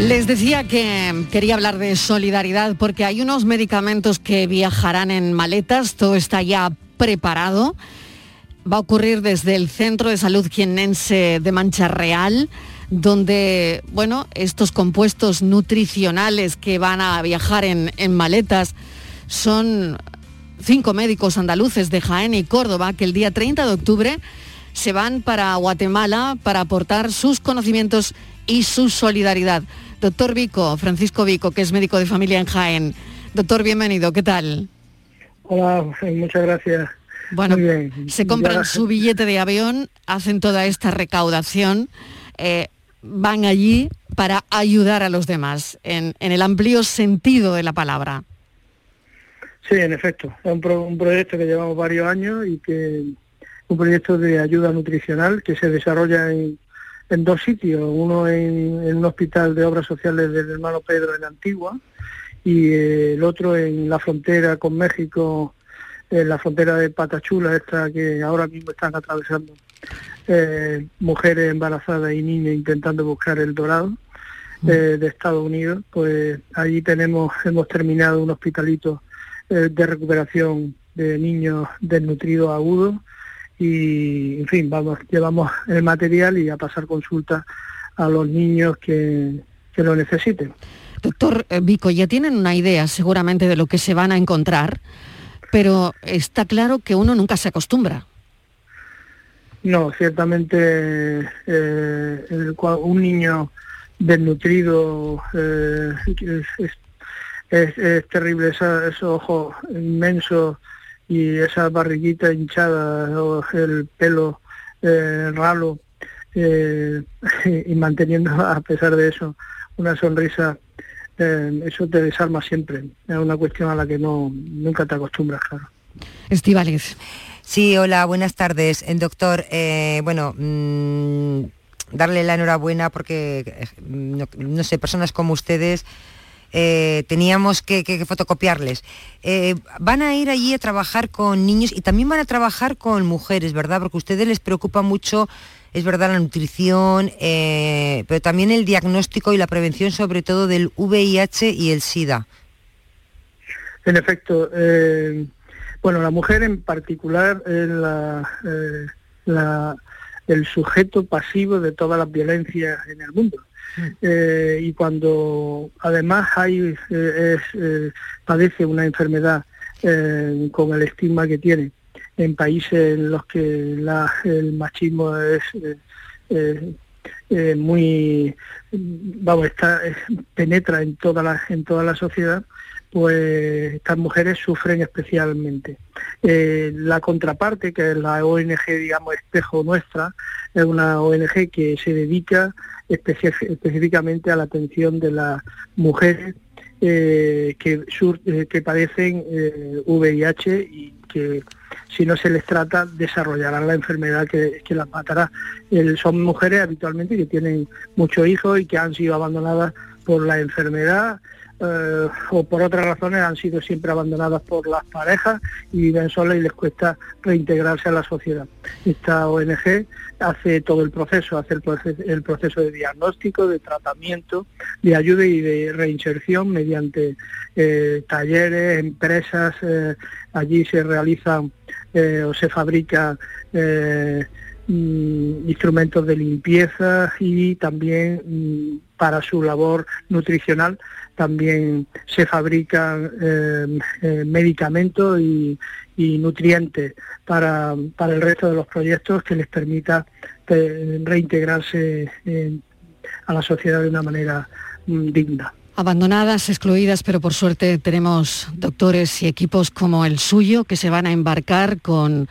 Les decía que quería hablar de solidaridad porque hay unos medicamentos que viajarán en maletas, todo está ya preparado. Va a ocurrir desde el Centro de Salud Quienense de Mancha Real, donde, bueno, estos compuestos nutricionales que van a viajar en, en maletas son cinco médicos andaluces de Jaén y Córdoba que el día 30 de octubre se van para Guatemala para aportar sus conocimientos y su solidaridad. Doctor Vico, Francisco Vico, que es médico de familia en Jaén. Doctor, bienvenido, ¿qué tal? Hola, muchas gracias. Bueno, Muy bien. se compran Ya- su billete de avión, hacen toda esta recaudación, eh, van allí para ayudar a los demás, en, en el amplio sentido de la palabra. Sí, en efecto. Es un, pro- un proyecto que llevamos varios años y que un proyecto de ayuda nutricional que se desarrolla en, en dos sitios, uno en, en un hospital de obras sociales del hermano Pedro en Antigua y eh, el otro en la frontera con México, en la frontera de Patachula, esta que ahora mismo están atravesando eh, mujeres embarazadas y niñas intentando buscar el dorado eh, de Estados Unidos, pues allí tenemos, hemos terminado un hospitalito eh, de recuperación de niños desnutridos agudos y, en fin, vamos, llevamos el material y a pasar consulta a los niños que, que lo necesiten. Doctor eh, Vico, ya tienen una idea seguramente de lo que se van a encontrar, pero está claro que uno nunca se acostumbra. No, ciertamente eh, el un niño desnutrido eh, es, es- es- es terrible, esa- esos ojos inmensos y esa barriguita hinchada, o el pelo eh, ralo, eh, y manteniendo a pesar de eso una sonrisa, eh, eso te desarma siempre. Es una cuestión a la que no nunca te acostumbras, claro. Estivaliz. Sí, hola, buenas tardes. Eh, doctor, eh, bueno, mm, darle la enhorabuena porque, no, no sé, personas como ustedes eh, teníamos que, fotocopiarles. Eh, van a ir allí a trabajar con niños y también van a trabajar con mujeres, ¿verdad? Porque a ustedes les preocupa mucho, es verdad, la nutrición, eh, pero también el diagnóstico y la prevención, sobre todo del VIH y el SIDA. En efecto, eh, bueno, la mujer en particular es la, la- el sujeto pasivo de todas las violencias en el mundo. Eh, y cuando además hay eh, es, eh, padece una enfermedad eh, con el estigma que tiene en países en los que la- el machismo es muy vamos está penetra en toda la en toda la sociedad pues estas mujeres sufren especialmente. Eh, la contraparte, que es la ONG, digamos, espejo nuestra, es una ONG que se dedica específicamente a la atención de las mujeres eh, eh, que padecen VIH y que si no se les trata desarrollarán la enfermedad que, las matará. son mujeres habitualmente que tienen muchos hijos y que han sido abandonadas por la enfermedad eh, o por otras razones han sido siempre abandonadas por las parejas y viven solas y les cuesta reintegrarse a la sociedad. Esta ONG hace todo el proceso, hace el proceso, de diagnóstico, de tratamiento, de ayuda y de reinserción mediante eh, talleres, empresas, eh, allí se realizan o se fabrican mm, instrumentos de limpieza y también mm, para su labor nutricional también se fabrican eh, eh, medicamentos y, nutrientes para, el resto de los proyectos que les permita eh, reintegrarse a la sociedad de una manera mm, digna. Abandonadas, excluidas, pero por suerte tenemos doctores y equipos como el suyo que se van a embarcar con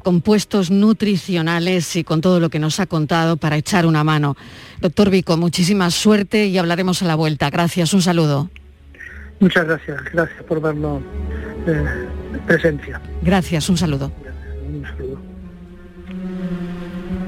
compuestos nutricionales y con todo lo que nos ha contado para echar una mano. Doctor Vico, muchísima suerte y hablaremos a la vuelta. Gracias, un saludo. Muchas gracias, gracias por darnos eh, presencia. Gracias, un saludo. Un saludo.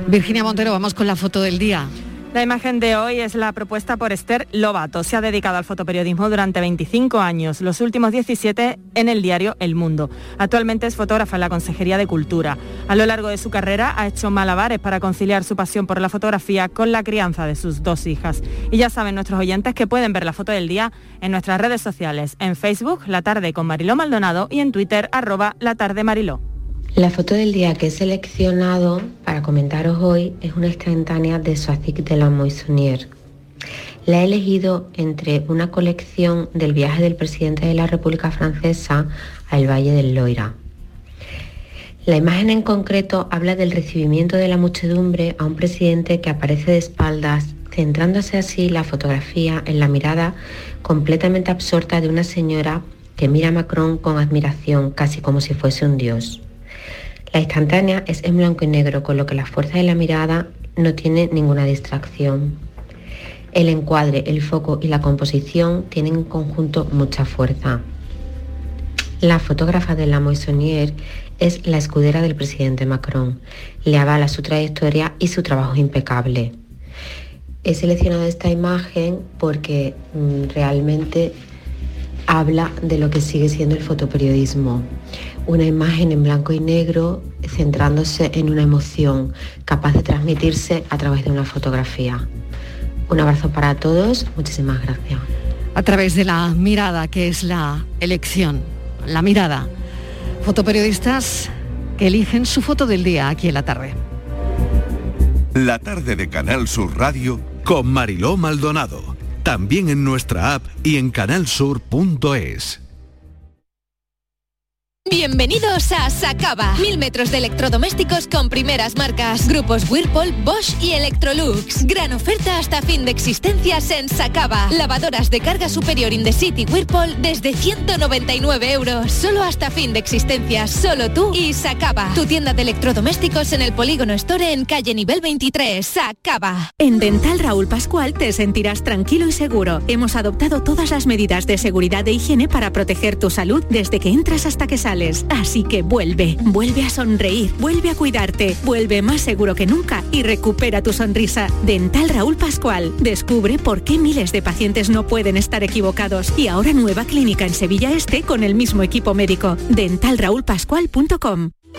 Virginia Montero, vamos con la foto del día. La imagen de hoy es la propuesta por Esther Lobato. Se ha dedicado al fotoperiodismo durante 25 años, los últimos 17 en el diario El Mundo. Actualmente es fotógrafa en la Consejería de Cultura. A lo largo de su carrera ha hecho malabares para conciliar su pasión por la fotografía con la crianza de sus dos hijas. Y ya saben nuestros oyentes que pueden ver la foto del día en nuestras redes sociales, en Facebook, La Tarde con Mariló Maldonado y en Twitter, arroba La Tarde Mariló. La foto del día que he seleccionado para comentaros hoy es una instantánea de Soazic de la Moissonnière. La he elegido entre una colección del viaje del presidente de la República Francesa al Valle del Loira. La imagen en concreto habla del recibimiento de la muchedumbre a un presidente que aparece de espaldas, centrándose así la fotografía en la mirada completamente absorta de una señora que mira a Macron con admiración, casi como si fuese un dios. La instantánea es en blanco y negro, con lo que la fuerza de la mirada no tiene ninguna distracción. El encuadre, el foco y la composición tienen en conjunto mucha fuerza. La fotógrafa de la Moissonnière es la escudera del presidente Macron. Le avala su trayectoria y su trabajo impecable. He seleccionado esta imagen porque mm, realmente habla de lo que sigue siendo el fotoperiodismo una imagen en blanco y negro centrándose en una emoción capaz de transmitirse a través de una fotografía. Un abrazo para todos, muchísimas gracias. A través de la mirada, que es la elección, la mirada. Fotoperiodistas que eligen su foto del día aquí en la tarde. La tarde de Canal Sur Radio con Mariló Maldonado. También en nuestra app y en canalsur.es. Bienvenidos a Sacaba. Mil metros de electrodomésticos con primeras marcas. Grupos Whirlpool, Bosch y Electrolux. Gran oferta hasta fin de existencias en Sacaba. Lavadoras de carga superior in the city Whirlpool desde 199 euros. Solo hasta fin de existencias. Solo tú y Sacaba. Tu tienda de electrodomésticos en el Polígono Store en calle nivel 23. Sacaba. En Dental Raúl Pascual te sentirás tranquilo y seguro. Hemos adoptado todas las medidas de seguridad e higiene para proteger tu salud desde que entras hasta que sales Así que vuelve, vuelve a sonreír, vuelve a cuidarte, vuelve más seguro que nunca y recupera tu sonrisa. Dental Raúl Pascual. Descubre por qué miles de pacientes no pueden estar equivocados. Y ahora nueva clínica en Sevilla Este con el mismo equipo médico. dentalraulpascual.com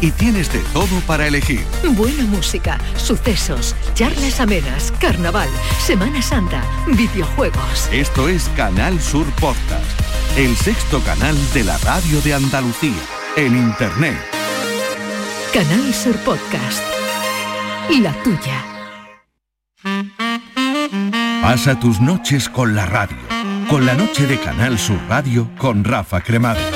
y tienes de todo para elegir. Buena música, sucesos, charlas amenas, carnaval, Semana Santa, videojuegos. Esto es Canal Sur Podcast, el sexto canal de la radio de Andalucía, en Internet. Canal Sur Podcast. La tuya. Pasa tus noches con la radio, con la noche de Canal Sur Radio con Rafa Cremades.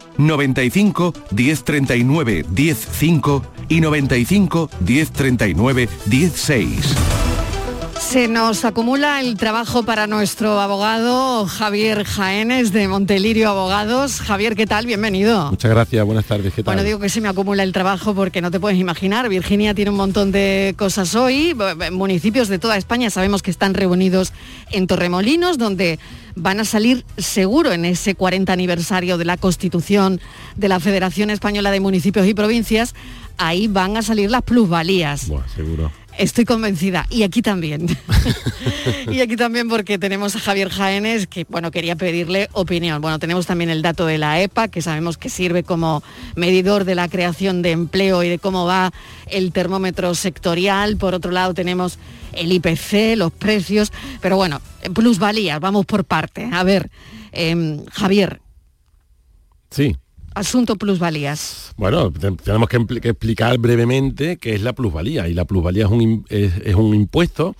95 1039 105 y 95 1039 16. Se nos acumula el trabajo para nuestro abogado Javier Jaénes de Montelirio Abogados. Javier, ¿qué tal? Bienvenido. Muchas gracias, buenas tardes. ¿qué tal? Bueno, digo que se me acumula el trabajo porque no te puedes imaginar. Virginia tiene un montón de cosas hoy. Municipios de toda España sabemos que están reunidos en Torremolinos, donde van a salir seguro en ese 40 aniversario de la Constitución de la Federación Española de Municipios y Provincias. Ahí van a salir las plusvalías. Buah, seguro. Estoy convencida. Y aquí también. y aquí también porque tenemos a Javier Jaénes, que bueno, quería pedirle opinión. Bueno, tenemos también el dato de la EPA, que sabemos que sirve como medidor de la creación de empleo y de cómo va el termómetro sectorial. Por otro lado, tenemos el IPC, los precios. Pero bueno, plusvalías, vamos por parte. A ver, em, Javier. Sí asunto plusvalías? Bueno, tenemos que, explicar brevemente qué es la plusvalía. Y la plusvalía es un, es, un impuesto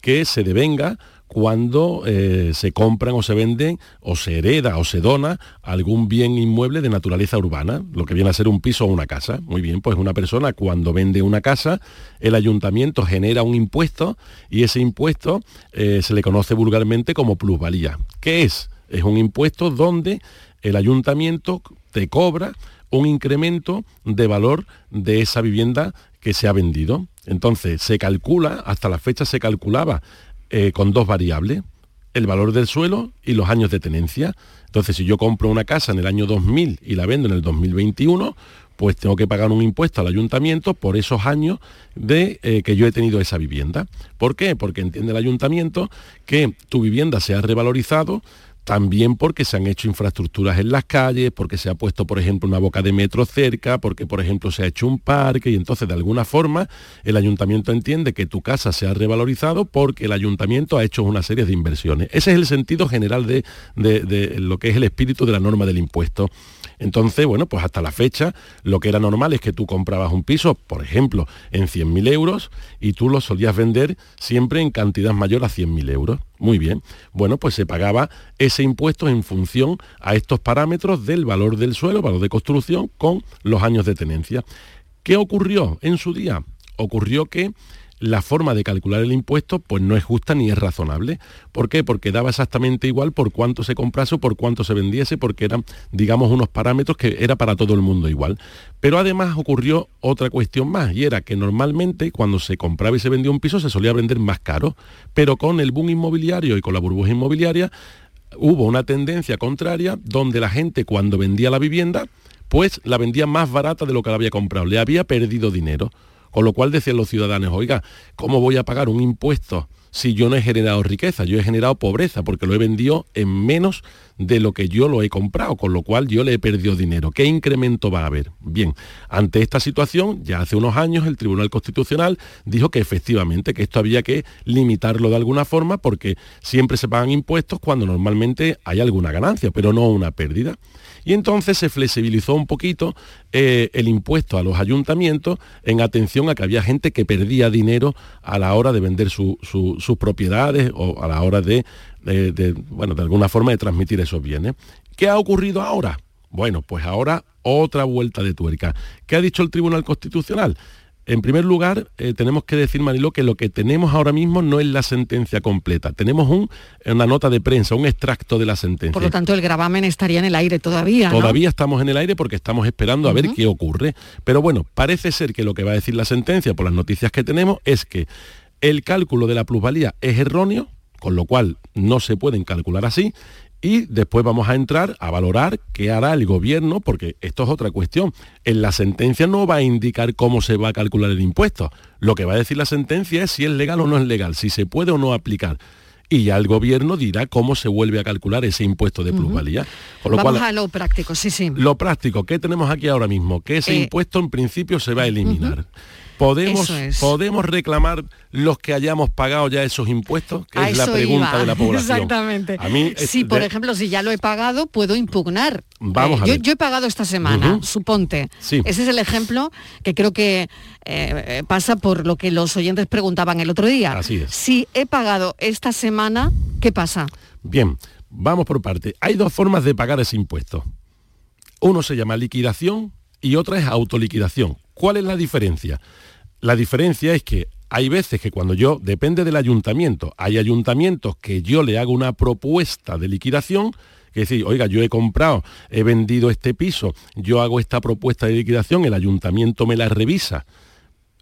que se devenga cuando eh, se compran o se venden o se hereda o se dona algún bien inmueble de naturaleza urbana, lo que viene a ser un piso o una casa. Muy bien, pues una persona cuando vende una casa, el ayuntamiento genera un impuesto y ese impuesto eh, se le conoce vulgarmente como plusvalía. ¿Qué es? Es un impuesto donde el ayuntamiento te cobra un incremento de valor de esa vivienda que se ha vendido. Entonces, se calcula, hasta la fecha se calculaba eh, con dos variables, el valor del suelo y los años de tenencia. Entonces, si yo compro una casa en el año 2000 y la vendo en el 2021, pues tengo que pagar un impuesto al ayuntamiento por esos años de eh, que yo he tenido esa vivienda. ¿Por qué? Porque entiende el ayuntamiento que tu vivienda se ha revalorizado también porque se han hecho infraestructuras en las calles, porque se ha puesto, por ejemplo, una boca de metro cerca, porque, por ejemplo, se ha hecho un parque y entonces, de alguna forma, el ayuntamiento entiende que tu casa se ha revalorizado porque el ayuntamiento ha hecho una serie de inversiones. Ese es el sentido general de, de lo que es el espíritu de la norma del impuesto. Entonces, bueno, pues hasta la fecha lo que era normal es que tú comprabas un piso, por ejemplo, en 100.000 euros y tú lo solías vender siempre en cantidad mayor a 100.000 euros. Muy bien. Bueno, pues se pagaba ese impuesto en función a estos parámetros del valor del suelo, valor de construcción, con los años de tenencia. ¿Qué ocurrió en su día? Ocurrió que la forma de calcular el impuesto pues no es justa ni es razonable. ¿Por qué? Porque daba exactamente igual por cuánto se comprase o por cuánto se vendiese, porque eran, digamos, unos parámetros que era para todo el mundo igual. Pero además ocurrió otra cuestión más, y era que normalmente cuando se compraba y se vendía un piso se solía vender más caro, pero con el boom inmobiliario y con la burbuja inmobiliaria hubo una tendencia contraria donde la gente cuando vendía la vivienda, pues la vendía más barata de lo que la había comprado, le había perdido dinero. Con lo cual decían los ciudadanos, oiga, ¿cómo voy a pagar un impuesto si yo no he generado riqueza? Yo he generado pobreza porque lo he vendido en menos de lo que yo lo he comprado, con lo cual yo le he perdido dinero. ¿Qué incremento va a haber? Bien, ante esta situación, ya hace unos años el Tribunal Constitucional dijo que efectivamente que esto había que limitarlo de alguna forma porque siempre se pagan impuestos cuando normalmente hay alguna ganancia, pero no una pérdida. Y entonces se flexibilizó un poquito eh, el impuesto a los ayuntamientos en atención a que había gente que perdía dinero a la hora de vender sus propiedades o a la hora de, bueno, de alguna forma de transmitir esos bienes. ¿Qué ha ocurrido ahora? Bueno, pues ahora otra vuelta de tuerca. ¿Qué ha dicho el Tribunal Constitucional? En primer lugar, eh, tenemos que decir, Mariló, que lo que tenemos ahora mismo no es la sentencia completa. Tenemos un, una nota de prensa, un extracto de la sentencia. Por lo tanto, el gravamen estaría en el aire todavía. Todavía estamos en el aire porque estamos esperando a ver qué ocurre. Pero bueno, parece ser que lo que va a decir la sentencia, por las noticias que tenemos, es que el cálculo de la plusvalía es erróneo, con lo cual no se pueden calcular así, y después vamos a entrar a valorar qué hará el gobierno, porque esto es otra cuestión. En la sentencia no va a indicar cómo se va a calcular el impuesto. Lo que va a decir la sentencia es si es legal o no es legal, si se puede o no aplicar. y ya el gobierno dirá cómo se vuelve a calcular ese impuesto de plusvalía. Con lo Vamos a lo práctico, sí, sí. Lo práctico, ¿qué tenemos aquí ahora mismo? Que ese eh, impuesto en principio se va a eliminar. ¿Podemos, ¿Podemos reclamar los que hayamos pagado ya esos impuestos? Que es la pregunta de la población. Exactamente. A mí, sí, por ejemplo, si ya lo he pagado, puedo impugnar. Vamos eh, a yo, yo, he pagado esta semana, suponte. Ese es el ejemplo que creo que eh, pasa por lo que los oyentes preguntaban el otro día. Así es. Si he pagado esta semana, ¿qué pasa? Bien, vamos por parte. Hay dos formas de pagar ese impuesto. Uno se llama liquidación y otra es autoliquidación. ¿Cuál es la diferencia? La diferencia es que hay veces que cuando yo, depende del ayuntamiento, hay ayuntamientos que yo le hago una propuesta de liquidación, que decir, oiga, yo he comprado, he vendido este piso, yo hago esta propuesta de liquidación, el ayuntamiento me la revisa,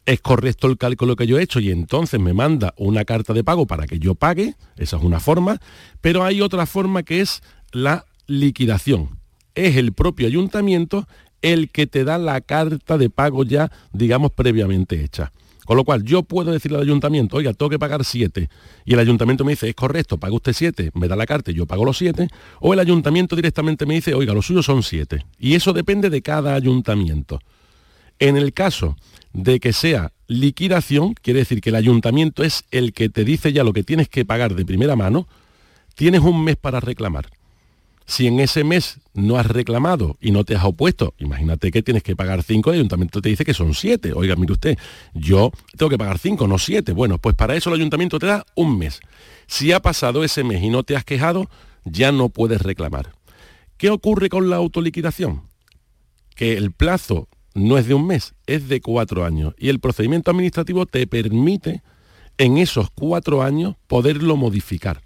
es correcto el cálculo que yo he hecho y entonces me manda una carta de pago para que yo pague, esa es una forma, pero hay otra forma que es la liquidación. Es el propio ayuntamiento el que te da la carta de pago ya, digamos, previamente hecha. Con lo cual, yo puedo decirle al ayuntamiento, oiga, tengo que pagar siete. Y el ayuntamiento me dice, es correcto, paga usted siete, me da la carta y yo pago los siete. O el ayuntamiento directamente me dice, oiga, los suyos son siete. Y eso depende de cada ayuntamiento. En el caso de que sea liquidación, quiere decir que el ayuntamiento es el que te dice ya lo que tienes que pagar de primera mano, tienes un mes para reclamar. Si en ese mes no has reclamado y no te has opuesto, imagínate que tienes que pagar cinco, el ayuntamiento te dice que son siete. Oiga, mire usted, yo tengo que pagar cinco, no siete. Bueno, pues para eso el ayuntamiento te da un mes. Si ha pasado ese mes y no te has quejado, ya no puedes reclamar. ¿Qué ocurre con la autoliquidación? Que el plazo no es de un mes, es de cuatro años. Y el procedimiento administrativo te permite en esos cuatro años poderlo modificar.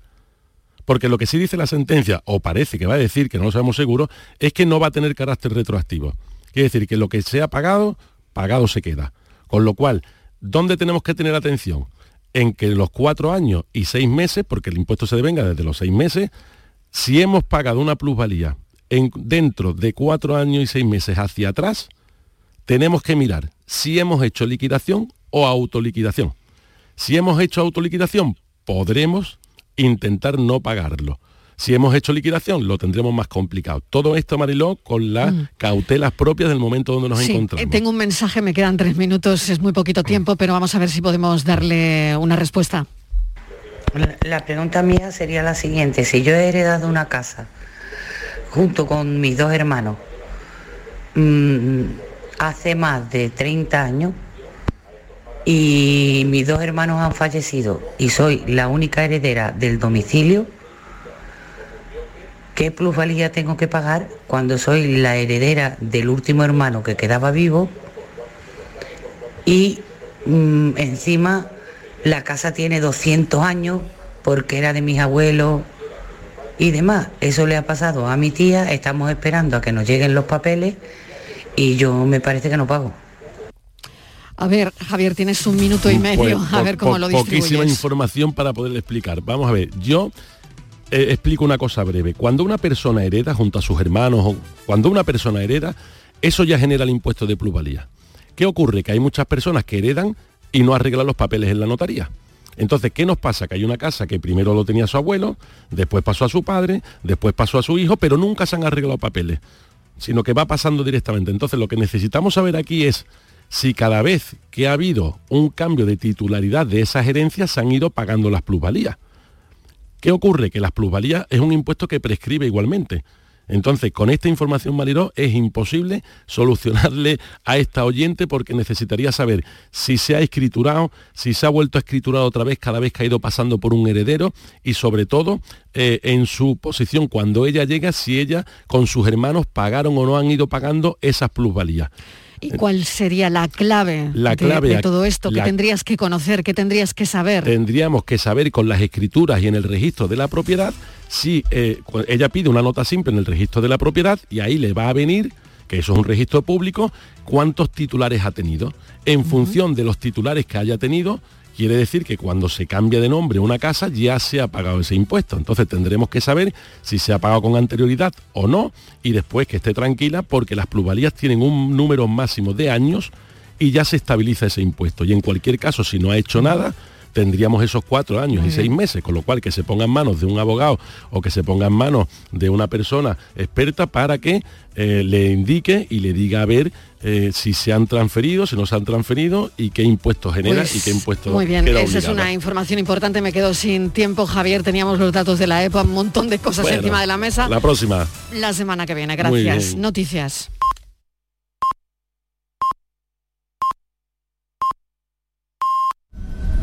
Porque lo que sí dice la sentencia, o parece que va a decir, que no lo sabemos seguro, es que no va a tener carácter retroactivo. Quiere decir que lo que se ha pagado, pagado se queda. Con lo cual, ¿dónde tenemos que tener atención? En que los cuatro años y seis meses, porque el impuesto se devenga desde los seis meses, si hemos pagado una plusvalía en, dentro de cuatro años y seis meses hacia atrás, tenemos que mirar si hemos hecho liquidación o autoliquidación. Si hemos hecho autoliquidación, podremos intentar no pagarlo. Si hemos hecho liquidación, lo tendremos más complicado. Todo esto, Mariló, con las mm. cautelas propias del momento donde nos sí, encontramos. Tengo un mensaje, me quedan tres minutos, es muy poquito tiempo, pero vamos a ver si podemos darle una respuesta. La pregunta mía sería la siguiente. Si yo he heredado una casa junto con mis dos hermanos mm, hace más de 30 años, y mis dos hermanos han fallecido y soy la única heredera del domicilio, ¿qué plusvalía tengo que pagar cuando soy la heredera del último hermano que quedaba vivo? Y mm, encima la casa tiene 200 años porque era de mis abuelos y demás. Eso le ha pasado a mi tía, estamos esperando a que nos lleguen los papeles y yo me parece que no pago. A ver, Javier, tienes un minuto y medio, pues, a ver cómo lo distribuyes. Poquísima información para poderle explicar. Vamos a ver, yo eh, explico una cosa breve. Cuando una persona hereda junto a sus hermanos, o cuando una persona hereda, eso ya genera el impuesto de plusvalía. ¿Qué ocurre? Que hay muchas personas que heredan y no arreglan los papeles en la notaría. Entonces, ¿qué nos pasa? Que hay una casa que primero lo tenía su abuelo, después pasó a su padre, después pasó a su hijo, pero nunca se han arreglado papeles, sino que va pasando directamente. Entonces, lo que necesitamos saber aquí es si cada vez que ha habido un cambio de titularidad de esas herencias se han ido pagando las plusvalías. ¿Qué ocurre? Que las plusvalías es un impuesto que prescribe igualmente. Entonces, con esta información, Mariró, es imposible solucionarle a esta oyente porque necesitaría saber si se ha escriturado, si se ha vuelto a escriturar otra vez cada vez que ha ido pasando por un heredero y sobre todo eh, en su posición cuando ella llega, si ella con sus hermanos pagaron o no han ido pagando esas plusvalías. ¿Y cuál sería la clave, de, todo esto? que tendrías que conocer? que tendrías que saber? Tendríamos que saber con las escrituras y en el registro de la propiedad si eh, ella pide una nota simple en el registro de la propiedad y ahí le va a venir que eso es un registro público, cuántos titulares ha tenido. En función de los titulares que haya tenido, quiere decir que cuando se cambia de nombre una casa ya se ha pagado ese impuesto. Entonces tendremos que saber si se ha pagado con anterioridad o no y después que esté tranquila porque las plusvalías tienen un número máximo de años y ya se estabiliza ese impuesto. Y en cualquier caso, si no ha hecho nada, tendríamos esos cuatro años y seis meses, con lo cual que se ponga en manos de un abogado o que se ponga en manos de una persona experta para que eh, le indique y le diga a ver eh, si se han transferido, si no se han transferido y qué impuestos genera Pues, y qué impuestos Muy bien, queda esa es una información importante. Me quedo sin tiempo, Javier. Teníamos los datos de la EPA, un montón de cosas Bueno, encima de la mesa. La próxima. La semana que viene, gracias. Noticias.